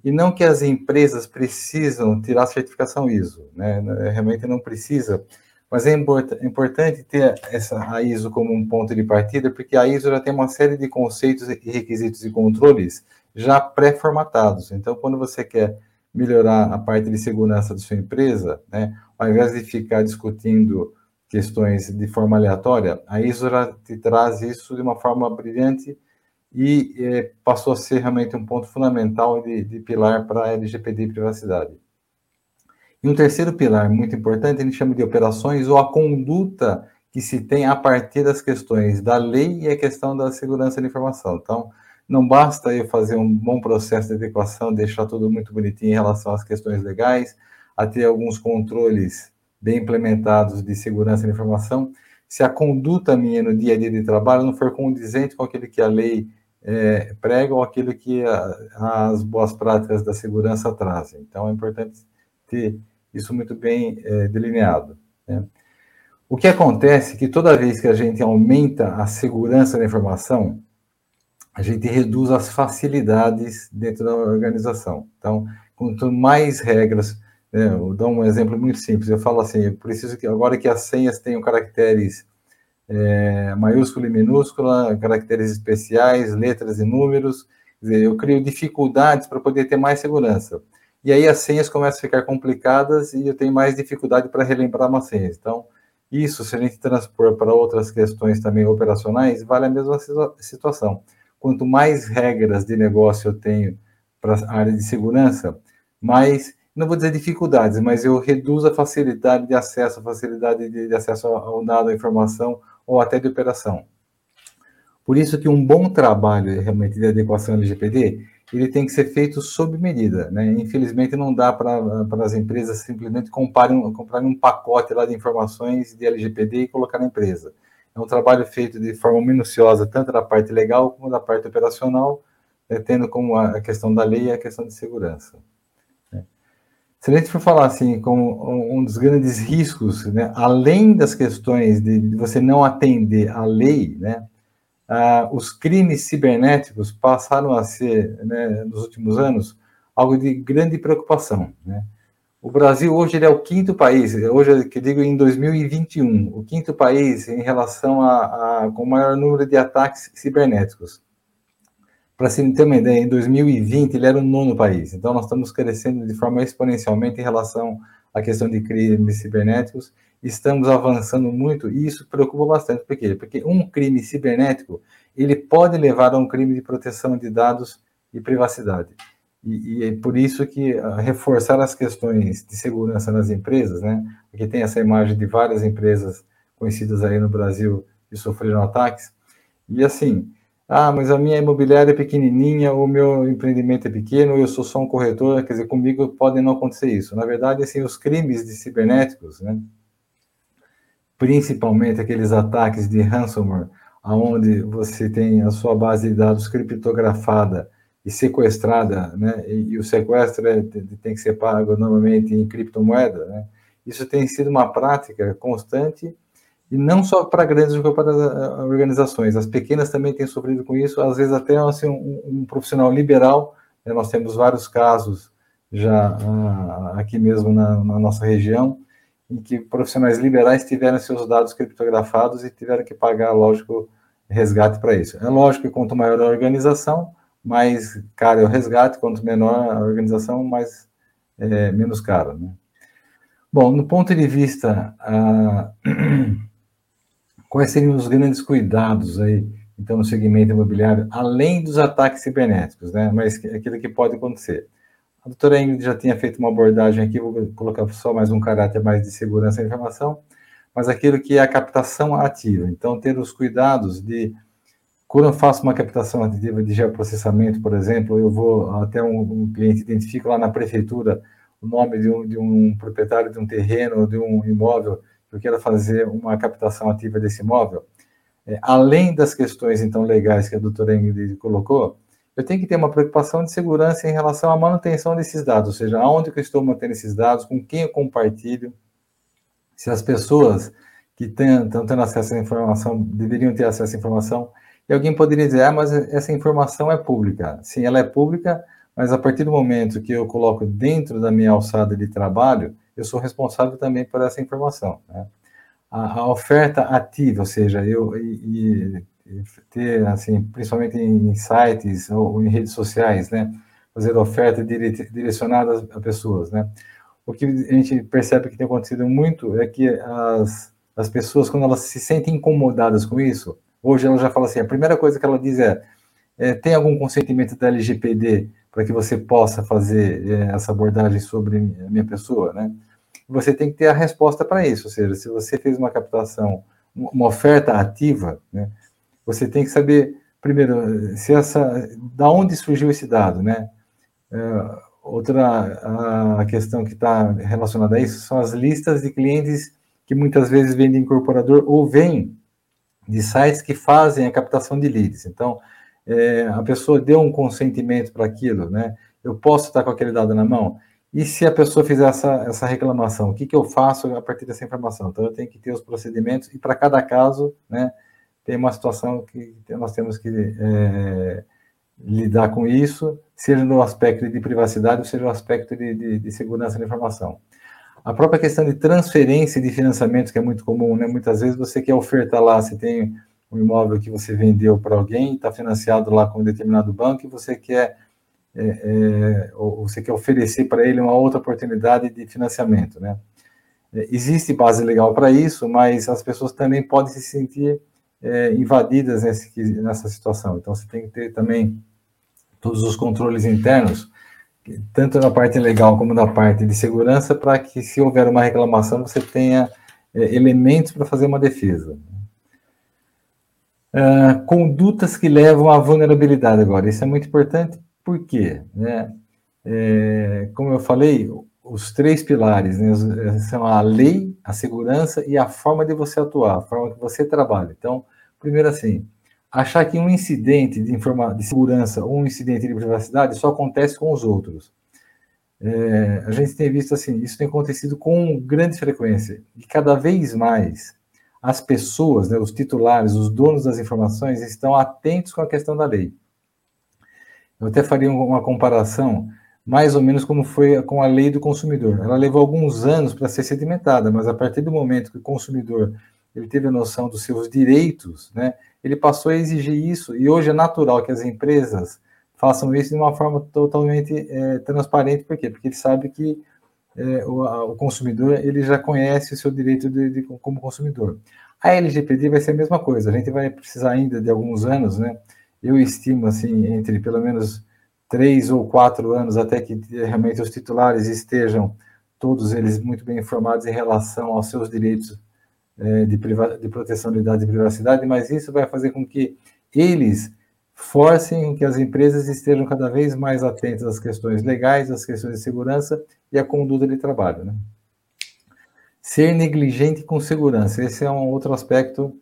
e não que as empresas precisam tirar a certificação ISO, né? Realmente não precisa, mas é import importante ter essa a ISO como um ponto de partida, porque a ISO já tem uma série de conceitos e requisitos e controles já pré-formatados. Então, quando você quer melhorar a parte de segurança da sua empresa, né, ao invés de ficar discutindo questões de forma aleatória, a ISO já te traz isso de uma forma brilhante e é, passou a ser realmente um ponto fundamental de, de pilar para a LGPD e privacidade. E um terceiro pilar muito importante, gente chama de operações ou a conduta que se tem a partir das questões da lei e a questão da segurança da informação. Então, não basta eu fazer um bom processo de adequação, deixar tudo muito bonitinho em relação às questões legais, a ter alguns controles bem implementados de segurança da informação, se a conduta minha no dia a dia de trabalho não for condizente com aquilo que a lei é, prega ou aquilo que a, as boas práticas da segurança trazem. Então, é importante ter isso muito bem é, delineado. Né? O que acontece é que toda vez que a gente aumenta a segurança da informação, a gente reduz as facilidades dentro da organização. Então, quanto mais regras, né, eu um exemplo muito simples, eu falo assim, eu preciso que agora que as senhas tenham caracteres é, maiúscula e minúscula, caracteres especiais, letras e números, dizer, eu crio dificuldades para poder ter mais segurança. E aí as senhas começam a ficar complicadas e eu tenho mais dificuldade para relembrar umas senhas. Então, isso, se a gente transpor para outras questões também operacionais, vale a mesma situação quanto mais regras de negócio eu tenho para a área de segurança, mais, não vou dizer dificuldades, mas eu reduzo a facilidade de acesso, a facilidade de, de acesso ao dado, à informação ou até de operação. Por isso que um bom trabalho realmente de adequação LGPD, ele tem que ser feito sob medida, né? Infelizmente não dá para as empresas simplesmente comprarem, comprarem um pacote lá de informações de LGPD e colocar na empresa. É um trabalho feito de forma minuciosa, tanto da parte legal como da parte operacional, né, tendo como a questão da lei e a questão de segurança. Se a gente for falar assim, como um dos grandes riscos, né, além das questões de, você não atender à lei, né, ah, os crimes cibernéticos passaram a ser, né, nos últimos anos, algo de grande preocupação. Né? O Brasil hoje é o quinto país, hoje que digo em 2021, o quinto país em relação a, a com o maior número de ataques cibernéticos. Para se ter uma ideia, em 2020 ele era o nono país. Então nós estamos crescendo de forma exponencialmente em relação à questão de crimes cibernéticos. Estamos avançando muito e isso preocupa bastante. Por quê? Porque um crime cibernético ele pode levar a um crime de proteção de dados e privacidade. E, e, é por isso que uh, reforçar as questões de segurança nas empresas, né? Aqui tem essa imagem de várias empresas conhecidas aí no Brasil que sofreram ataques. E assim, ah, mas a minha imobiliária é pequenininha, o meu empreendimento é pequeno, eu sou só um corretor, quer dizer, comigo pode não acontecer isso. Na verdade, assim, os crimes de cibernéticos, né? Principalmente aqueles ataques de ransomware, aonde você tem a sua base de dados criptografada e sequestrada, né? E, e o sequestro é, tem que ser pago normalmente em criptomoeda, né? Isso tem sido uma prática constante e não só para grandes as organizações. As pequenas também têm sofrido com isso, às vezes até assim, um, um profissional liberal. Né? Nós temos vários casos já ah, aqui mesmo na, na, nossa região em que profissionais liberais tiveram seus dados criptografados e tiveram que pagar, lógico, resgate para isso. É lógico que quanto maior a organização, mais caro é o resgate, quanto menor a organização, mais é, menos caro. Né? Bom, no ponto de vista, ah, (clears throat) quais seriam os grandes cuidados aí, então, no segmento imobiliário, além dos ataques cibernéticos, né? Mas aquilo que pode acontecer. A doutora Ingrid já tinha feito uma abordagem aqui, vou colocar só mais um caráter mais de segurança da informação, mas aquilo que é a captação ativa. Então, ter os cuidados de, quando eu faço uma captação ativa de geoprocessamento, por exemplo, eu vou até um, um cliente, identifico lá na prefeitura o nome de um, de um proprietário de um terreno de um imóvel, eu quero fazer uma captação ativa desse imóvel, é, além das questões, então, legais que a doutora Ingrid colocou, eu tenho que ter uma preocupação de segurança em relação à manutenção desses dados, ou seja, aonde eu estou mantendo esses dados, com quem eu compartilho, se as pessoas que estão tendo acesso à informação deveriam ter acesso à informação, e alguém poderia dizer, ah, mas essa informação é pública. Sim, ela é pública, mas a partir do momento que eu coloco dentro da minha alçada de trabalho, eu sou responsável também por essa informação. Né? A, a, oferta ativa, ou seja, eu e, e ter, assim, principalmente em sites ou, ou, em redes sociais, né? fazer oferta dire, direcionada a pessoas, né? O que a gente percebe que tem acontecido muito é que as, as pessoas, quando elas se sentem incomodadas com isso, hoje ela já fala assim, a primeira coisa que ela diz é, é tem algum consentimento da LGPD para que você possa fazer é, essa abordagem sobre a minha pessoa, né? Você tem que ter a resposta para isso, ou seja, se você fez uma captação, uma oferta ativa, né? Você tem que saber primeiro se essa, da onde surgiu esse dado, né? É, outra a questão que está relacionada a isso são as listas de clientes que muitas vezes vêm de incorporador ou vêm de sites que fazem a captação de leads. Então, é, a pessoa deu um consentimento para aquilo, né? Eu posso estar com aquele dado na mão? E se a pessoa fizer essa, essa reclamação, o que, que eu faço a partir dessa informação? Então, eu tenho que ter os procedimentos, e para cada caso, né, tem uma situação que nós temos que é, lidar com isso, seja no aspecto de privacidade, seja no aspecto de, de, de segurança da informação. A própria questão de transferência de financiamento, que é muito comum, né? Muitas vezes você quer ofertar lá, você tem um imóvel que você vendeu para alguém, está financiado lá com um determinado banco e você quer, é, é, você quer oferecer para ele uma outra oportunidade de financiamento, né? É, existe base legal para isso, mas as pessoas também podem se sentir é, invadidas nesse, nessa situação. Então, você tem que ter também todos os controles internos, tanto na parte legal como na parte de segurança, para que, se houver uma reclamação, você tenha é, elementos para fazer uma defesa. Uh, condutas que levam à vulnerabilidade agora. Isso é muito importante, por quê? Né? É, como eu falei, os três pilares né, são a lei, a segurança e a forma de você atuar, a forma que você trabalha. Então, primeiro assim, achar que um incidente de, informa de segurança ou um incidente de privacidade só acontece com os outros. É, a gente tem visto assim, isso tem acontecido com grande frequência e cada vez mais as pessoas, né, os titulares, os donos das informações, estão atentos com a questão da lei. Eu até faria uma comparação, mais ou menos como foi com a lei do consumidor. Ela levou alguns anos para ser sedimentada, mas a partir do momento que o consumidor ele teve a noção dos seus direitos, né, ele passou a exigir isso, e hoje é natural que as empresas façam isso de uma forma totalmente é, transparente, por quê? Porque ele sabe que é, o, a, o, consumidor ele já conhece o seu direito de, de, como consumidor. A LGPD vai ser a mesma coisa, a gente vai precisar ainda de alguns anos, né? Eu estimo, assim, entre pelo menos três ou quatro anos até que realmente os titulares estejam todos eles muito bem informados em relação aos seus direitos é, de, de proteção de dados e privacidade, mas isso vai fazer com que eles forcem que as empresas estejam cada vez mais atentas às questões legais, às questões de segurança e à conduta de trabalho. Né? Ser negligente com segurança, esse é um outro aspecto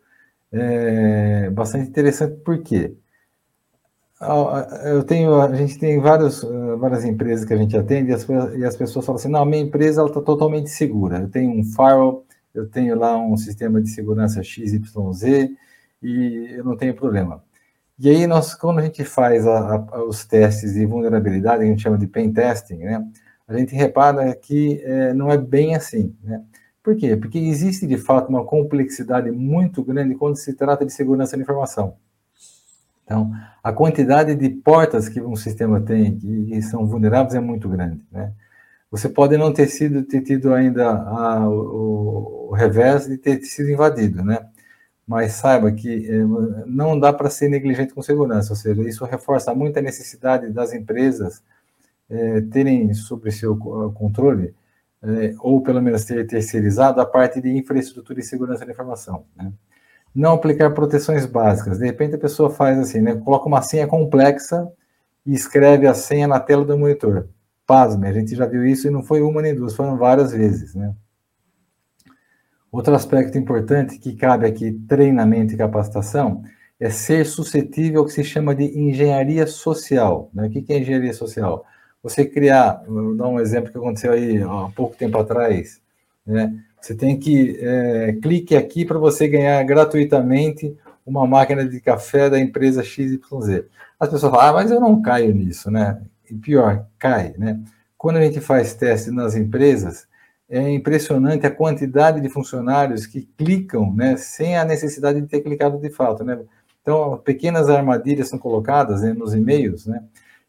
é, bastante interessante, por quê? Eu tenho, a gente tem vários, várias empresas que a gente atende e as, e as pessoas falam assim, não, a minha empresa está totalmente segura, eu tenho um firewall, eu tenho lá um sistema de segurança XYZ e eu não tenho problema. E aí, nós, quando a gente faz a, a, os testes de vulnerabilidade, a gente chama de pen testing, né? A gente repara que é, não é bem assim, né? Por quê? Porque existe, de fato, uma complexidade muito grande quando se trata de segurança da informação. Então, a quantidade de portas que um sistema tem que são vulneráveis é muito grande, né? Você pode não ter sido ter tido ainda a, o, o, revés de ter sido invadido, né? Mas saiba que é, não dá para ser negligente com segurança, ou seja, isso reforça muito a necessidade das empresas é, terem sobre seu controle é, ou pelo menos ter terceirizado a parte de infraestrutura e segurança da informação, né? não aplicar proteções básicas. De repente a pessoa faz assim, né? Coloca uma senha complexa e escreve a senha na tela do monitor. Pasme, a gente já viu isso e não foi uma nem duas, foram várias vezes, né? Outro aspecto importante que cabe aqui, treinamento e capacitação, é ser suscetível ao que se chama de engenharia social. Né? O que é engenharia social? Você criar, vou dar um exemplo que aconteceu aí há pouco tempo atrás, né? Você tem que é, clique aqui para você ganhar gratuitamente uma máquina de café da empresa XYZ. As pessoas falam, ah, mas eu não caio nisso, né? E pior, cai, né? Quando a gente faz teste nas empresas, é impressionante a quantidade de funcionários que clicam, né, sem a necessidade de ter clicado de fato, né? Então, pequenas armadilhas são colocadas né, nos e-mails, né?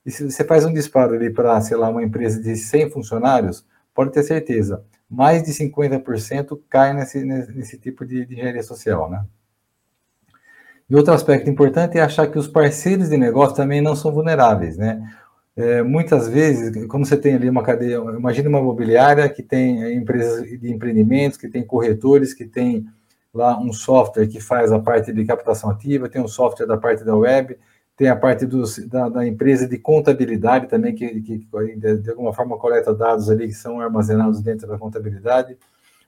E se você faz um disparo ali para, sei lá, uma empresa de 100 funcionários, pode ter certeza, mais de 50% cai nesse, nesse tipo de, de engenharia social, né? E outro aspecto importante é achar que os parceiros de negócio também não são vulneráveis, né? É, muitas vezes, como você tem ali uma cadeia, imagina uma imobiliária que tem empresas de empreendimentos, que tem corretores, que tem lá um software que faz a parte de captação ativa, tem um software da parte da web, tem a parte dos, da, da, empresa de contabilidade também, que, que, de alguma forma coleta dados ali que são armazenados dentro da contabilidade. Ou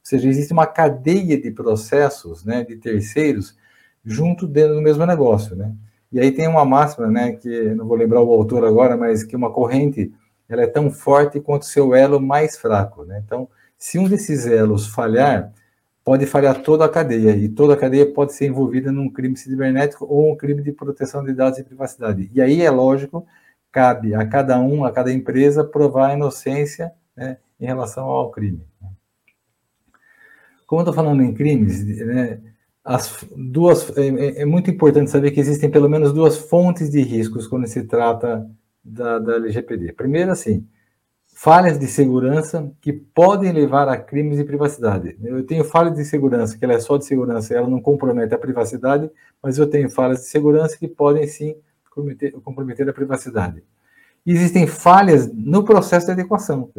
seja, existe uma cadeia de processos, né, de terceiros, junto dentro do mesmo negócio, né? E aí tem uma máxima, né, que não vou lembrar o autor agora, mas que uma corrente ela é tão forte quanto o seu elo mais fraco, né? Então, se um desses elos falhar, pode falhar toda a cadeia, e toda a cadeia pode ser envolvida num crime cibernético ou um crime de proteção de dados e privacidade. E aí, é lógico, cabe a cada um, a cada empresa, provar a inocência né, em relação ao crime. Como eu estou falando em crimes, né, as duas, é, é, é, muito importante saber que existem pelo menos duas fontes de riscos quando se trata da, da LGPD. Primeiro, assim, falhas de segurança que podem levar a crimes de privacidade. Eu tenho falha de segurança, que ela é só de segurança, ela não compromete a privacidade, mas eu tenho falhas de segurança que podem sim comprometer, comprometer a privacidade. existem falhas no processo de adequação.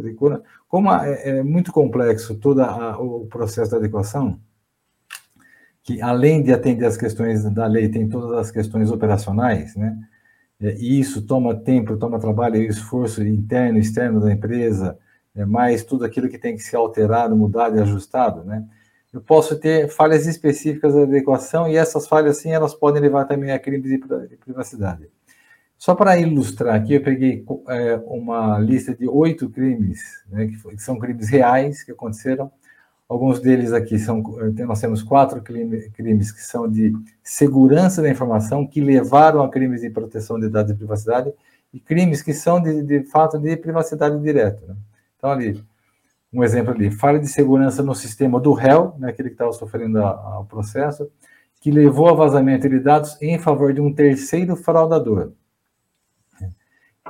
Como é, é muito complexo todo o processo da adequação, que além de atender as questões da lei, tem todas as questões operacionais, né? É, e isso toma tempo, toma trabalho esforço interno e externo da empresa, é, mais tudo aquilo que tem que ser alterado, mudado e ajustado, né? Eu posso ter falhas específicas da adequação e essas falhas, sim, elas podem levar também a crimes de privacidade. Só para ilustrar aqui, eu peguei é, uma lista de oito crimes, né, que, que são crimes reais que aconteceram, Alguns deles aqui são, eh, nós temos quatro crimes que são de segurança da informação, que levaram a crimes de proteção de dados e privacidade, e crimes que são de, de fato de privacidade direta. Né? Então, ali, um exemplo ali, falha de segurança no sistema do réu, né, aquele que estava sofrendo o processo, que levou a vazamento de dados em favor de um terceiro fraudador.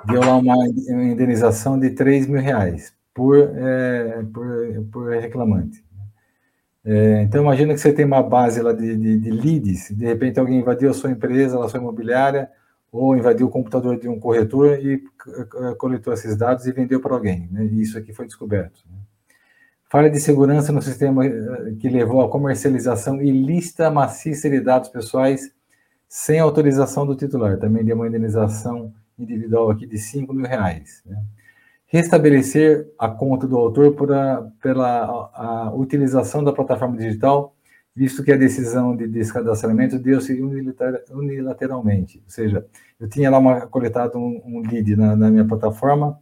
Deu lá uma indenização de 3 mil reais por, é, por, por reclamante. É, então, imagina que você tem uma base lá de, de, de, leads, de repente alguém invadiu a sua empresa, a sua imobiliária, ou invadiu o computador de um corretor e coletou esses dados e vendeu para alguém. Né? Isso aqui foi descoberto. Né? Falha de segurança no sistema eh, que levou à comercialização ilícita maciça de dados pessoais sem autorização do titular. Também deu uma indenização individual aqui de 5 mil reais. Né? Restabelecer a conta do autor a, pela a utilização da plataforma digital, visto que a decisão de descadastramento deu-se unilateralmente. Ou seja, eu tinha lá uma, coletado um, um lead na, na, minha plataforma,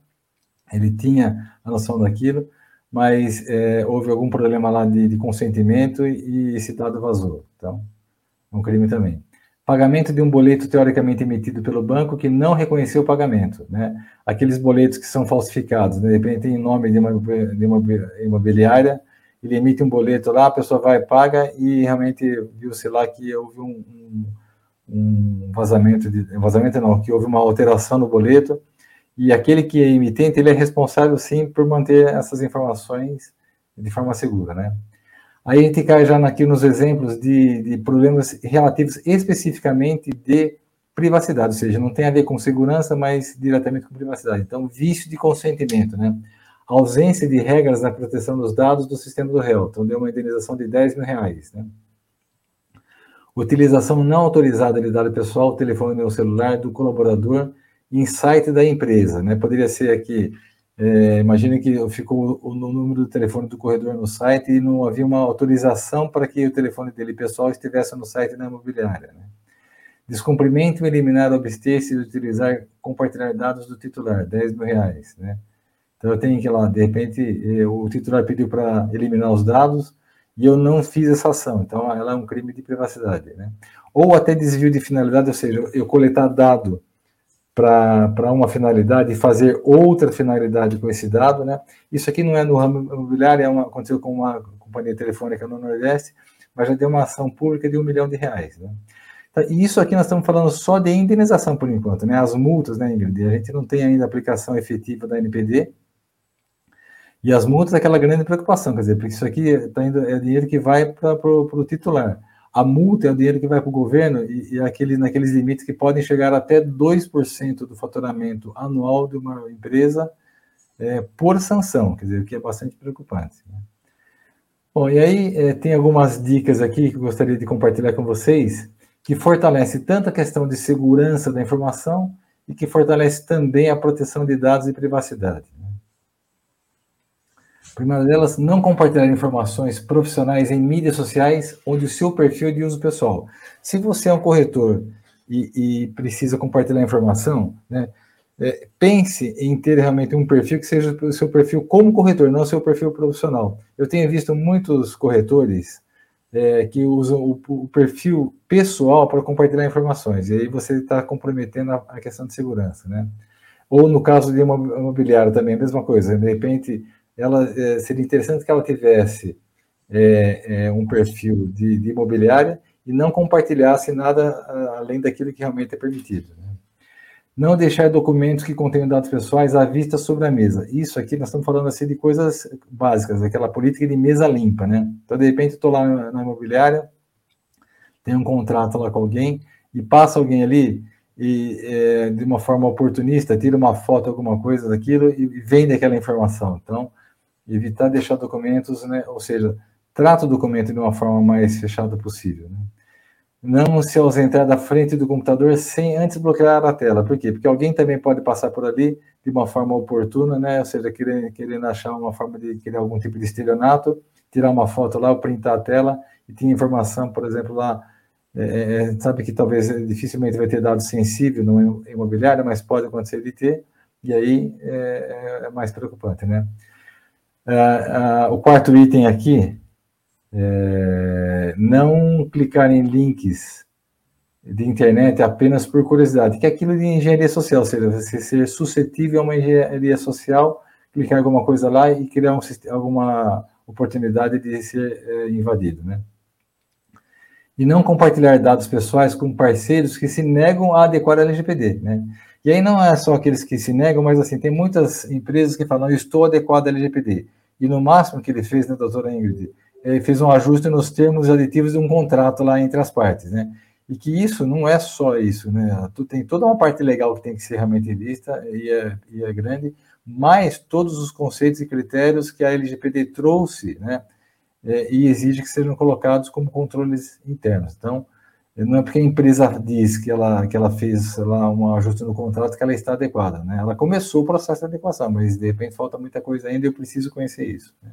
ele tinha a noção daquilo, mas é, houve algum problema lá de, de consentimento e, e esse dado vazou. Então, é um crime também pagamento de um boleto teoricamente emitido pelo banco que não reconheceu o pagamento, né? Aqueles boletos que são falsificados, né? de repente em nome de uma, de uma imobiliária ele emite um boleto lá, a pessoa vai paga e realmente viu-se lá que houve um, um, um vazamento, de, vazamento não, que houve uma alteração no boleto, e aquele que é emitente, ele é responsável, sim, por manter essas informações de forma segura, né? Aí a gente cai já aqui nos exemplos de, de problemas relativos especificamente de privacidade, ou seja, não tem a ver com segurança, mas diretamente com privacidade. Então, vício de consentimento, né? Ausência de regras na proteção dos dados do sistema do réu. Então, deu uma indenização de 10 mil reais, né? Utilização não autorizada de dado pessoal, telefone ou celular do colaborador em site da empresa, né? Poderia ser aqui, é, imagine que ficou o, número do telefone do corredor no site e não havia uma autorização para que o telefone dele pessoal estivesse no site da imobiliária, né? Descumprimento eliminar a obstência de utilizar, compartilhar dados do titular, 10 mil reais, né? Então eu tenho que ir lá, de repente, eh, o titular pediu para eliminar os dados e eu não fiz essa ação, então ela é um crime de privacidade, né? Ou até desvio de finalidade, ou seja, eu coletar dado para uma finalidade e fazer outra finalidade com esse dado, né? Isso aqui não é no ramo imobiliário, é uma, aconteceu com uma companhia telefônica no Nordeste, mas já deu uma ação pública de um milhão de reais, né? Tá, e isso aqui nós estamos falando só de indenização por enquanto, né? As multas, né, Ingrid? A gente não tem ainda aplicação efetiva da NPD. E as multas é aquela grande preocupação, quer dizer, porque isso aqui tá indo, é dinheiro que vai para o titular. A multa é o dinheiro que vai para o governo e, e aquele, naqueles limites que podem chegar até 2% do faturamento anual de uma empresa é, por sanção, quer dizer, o que é bastante preocupante. Né? Bom, e aí é, tem algumas dicas aqui que eu gostaria de compartilhar com vocês que fortalece tanto a questão de segurança da informação e que fortalece também a proteção de dados e privacidade. Primeira delas, não compartilhar informações profissionais em mídias sociais onde o seu perfil é de uso pessoal. Se você é um corretor e, e precisa compartilhar informação, né, é, pense em ter realmente um perfil que seja o seu perfil como corretor, não o seu perfil profissional. Eu tenho visto muitos corretores é, que usam o, o, perfil pessoal para compartilhar informações, e aí você está comprometendo a, a, questão de segurança, né? Ou no caso de uma imobiliária também, a mesma coisa, de repente, ela é, seria interessante que ela tivesse é, é um perfil de, de imobiliária e não compartilhasse nada além daquilo que realmente é permitido. Né? Não deixar documentos que contenham dados pessoais à vista sobre a mesa. Isso aqui nós estamos falando assim de coisas básicas, aquela política de mesa limpa, né? Então, de repente, estou lá na imobiliária, tem um contrato lá com alguém, e passa alguém ali e é, de uma forma oportunista, tira uma foto, alguma coisa daquilo e vende aquela informação. Então, evitar deixar documentos, né? Ou seja, trata o documento de uma forma mais fechada possível. Né? não se ausentar da frente do computador sem antes bloquear a tela. Por quê? Porque alguém também pode passar por ali de uma forma oportuna, né? Ou seja, querendo, querendo achar uma forma de criar algum tipo de estelionato, tirar uma foto lá, ou printar a tela e tem informação, por exemplo, lá. É, é, é sabe que talvez dificilmente vai ter dado sensível no imobiliário, mas pode acontecer de ter, e aí é, é mais preocupante, né? Ah, o quarto item aqui é, não clicar em links de internet apenas por curiosidade, que é aquilo de engenharia social, ou seja, ser suscetível a uma engenharia social, clicar em alguma coisa lá e criar um, alguma oportunidade de ser é, invadido, né? E não compartilhar dados pessoais com parceiros que se negam a adequar a LGPD, né? E aí não é só aqueles que se negam, mas assim, tem muitas empresas que falam, eu estou adequado à LGPD. E no máximo que ele fez, né, doutora Ingrid, é, fez um ajuste nos termos aditivos de um contrato lá entre as partes, né? E que isso não é só isso, né? Tu tem toda uma parte legal que tem que ser realmente vista e é, e é grande, mas todos os conceitos e critérios que a LGPD trouxe, né? É, e exige que sejam colocados como controles internos. Então, não é porque a empresa diz que ela, que ela fez lá um ajuste no contrato que ela está adequada, né? Ela começou o processo de adequação, mas de repente falta muita coisa ainda e eu preciso conhecer isso. Né?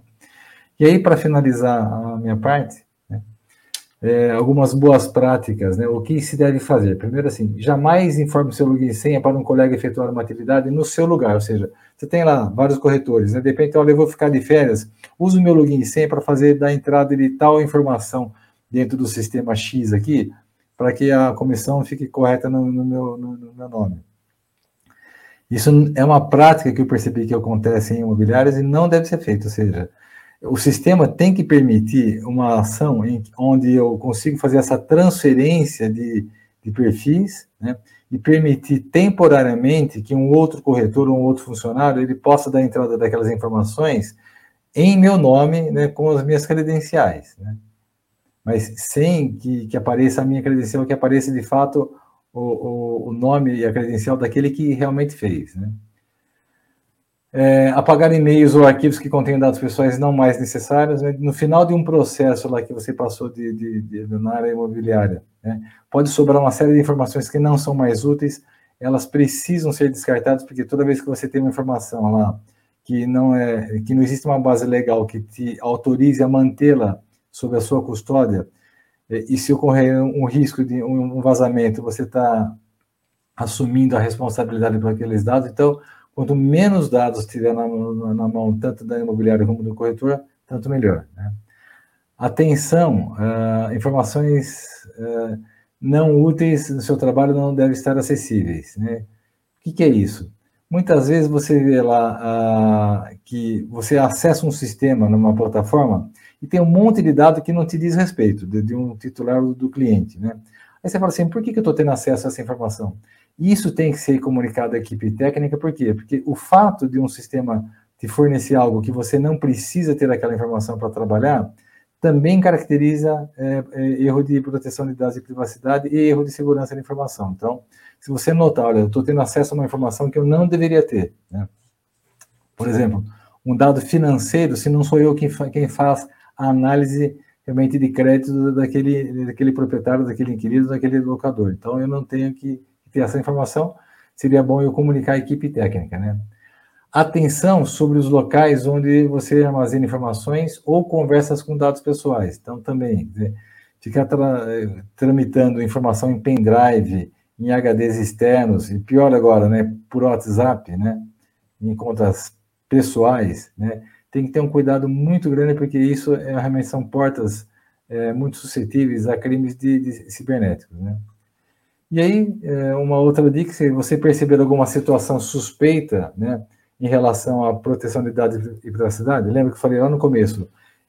E aí, para finalizar a minha parte, né, é, algumas boas práticas, né, o que se deve fazer? Primeiro, assim, jamais informe seu login e senha para um colega efetuar uma atividade no seu lugar, ou seja, você tem lá vários corretores, né, de repente, olha, eu vou ficar de férias, uso meu login e senha para fazer da entrada de tal informação dentro do sistema X aqui, para que a comissão fique correta no, no, meu, no, no meu nome. Isso é uma prática que eu percebi que acontece em imobiliárias e não deve ser feito, ou seja, o sistema tem que permitir uma ação em, onde eu consigo fazer essa transferência de, de perfis, né, e permitir temporariamente que um outro corretor ou um outro funcionário ele possa dar entrada daquelas informações em meu nome, né, com as minhas credenciais, né, mas sem que, que apareça a minha credencial, que apareça de fato o, o, o nome e a credencial daquele que realmente fez, né. É, apagar e-mails ou arquivos que contêm dados pessoais não mais necessários. Né? No final de um processo lá que você passou de, de, de na área imobiliária, né? pode sobrar uma série de informações que não são mais úteis, elas precisam ser descartadas, porque toda vez que você tem uma informação lá que não é que não existe uma base legal que te autorize a mantê-la sob a sua custódia, e se ocorrer um risco de um vazamento, você está assumindo a responsabilidade por aqueles dados, então Quanto menos dados tiver na, na, na mão, tanto da imobiliária como do corretor, tanto melhor. Né? Atenção, uh, informações uh, não úteis no seu trabalho não devem estar acessíveis. Né? O que, que é isso? Muitas vezes você vê lá uh, que você acessa um sistema numa plataforma e tem um monte de dados que não te diz respeito, de, de um titular do, do cliente. Né? Aí você fala assim, por que, que eu estou tendo acesso a essa informação? Isso tem que ser comunicado à equipe técnica, por quê? Porque o fato de um sistema te fornecer algo que você não precisa ter aquela informação para trabalhar, também caracteriza é, é, erro de proteção de dados e privacidade e erro de segurança da informação. Então, se você notar, olha, eu estou tendo acesso a uma informação que eu não deveria ter. Né? Por exemplo, um dado financeiro, se não sou eu quem, quem faz a análise realmente de crédito daquele, daquele proprietário, daquele inquilino, daquele locador. Então, eu não tenho que ter essa informação, seria bom eu comunicar à equipe técnica, né? Atenção sobre os locais onde você armazena informações ou conversas com dados pessoais. Então, também, ficar tra tramitando informação em pendrive, em HDs externos, e pior agora, né, por WhatsApp, né, em contas pessoais, né, tem que ter um cuidado muito grande, porque isso é, realmente são portas é, muito suscetíveis a crimes de, de cibernéticos, né. E aí, é, uma outra dica, se você perceber alguma situação suspeita, né, em relação à proteção de dados e privacidade, lembra que eu falei lá no começo,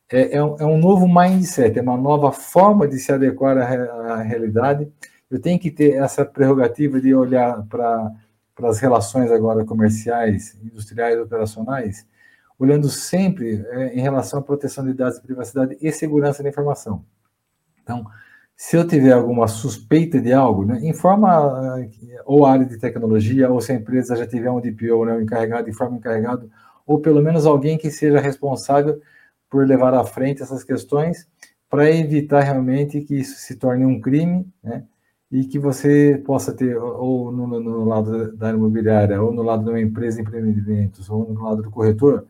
é, é, um, é um novo mindset, é uma nova forma de se adequar à, à realidade. Eu tenho que ter essa prerrogativa de olhar para as relações agora comerciais, industriais, operacionais, olhando sempre é, em relação à proteção de dados e privacidade e segurança da informação. Então, se eu tiver alguma suspeita de algo, né, informa ou a área de tecnologia, ou se a empresa já tiver um DPO, né, um encarregado, informa o encarregado, ou pelo menos alguém que seja responsável por levar à frente essas questões, para evitar realmente que isso se torne um crime, né, e que você possa ter, ou no, no, lado da imobiliária, ou no lado de uma empresa de empreendimentos, ou no lado do corretor,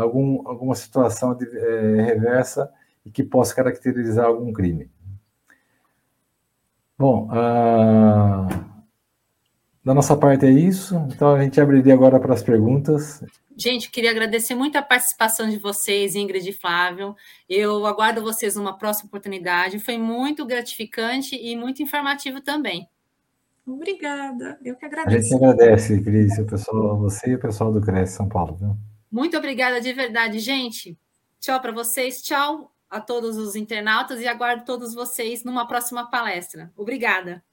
algum, alguma situação de, é, reversa e que possa caracterizar algum crime. Bom, uh, da nossa parte é isso. Então a gente abriria agora para as perguntas. Gente, queria agradecer muito a participação de vocês, Ingrid e Flávio. Eu aguardo vocês numa próxima oportunidade. Foi muito gratificante e muito informativo também. Obrigada, eu que agradeço. A gente agradece, Cris, o pessoal, você e o pessoal do Cresce São Paulo. Viu? Muito obrigada de verdade, gente. Tchau para vocês, tchau a todos os internautas e aguardo todos vocês numa próxima palestra. Obrigada.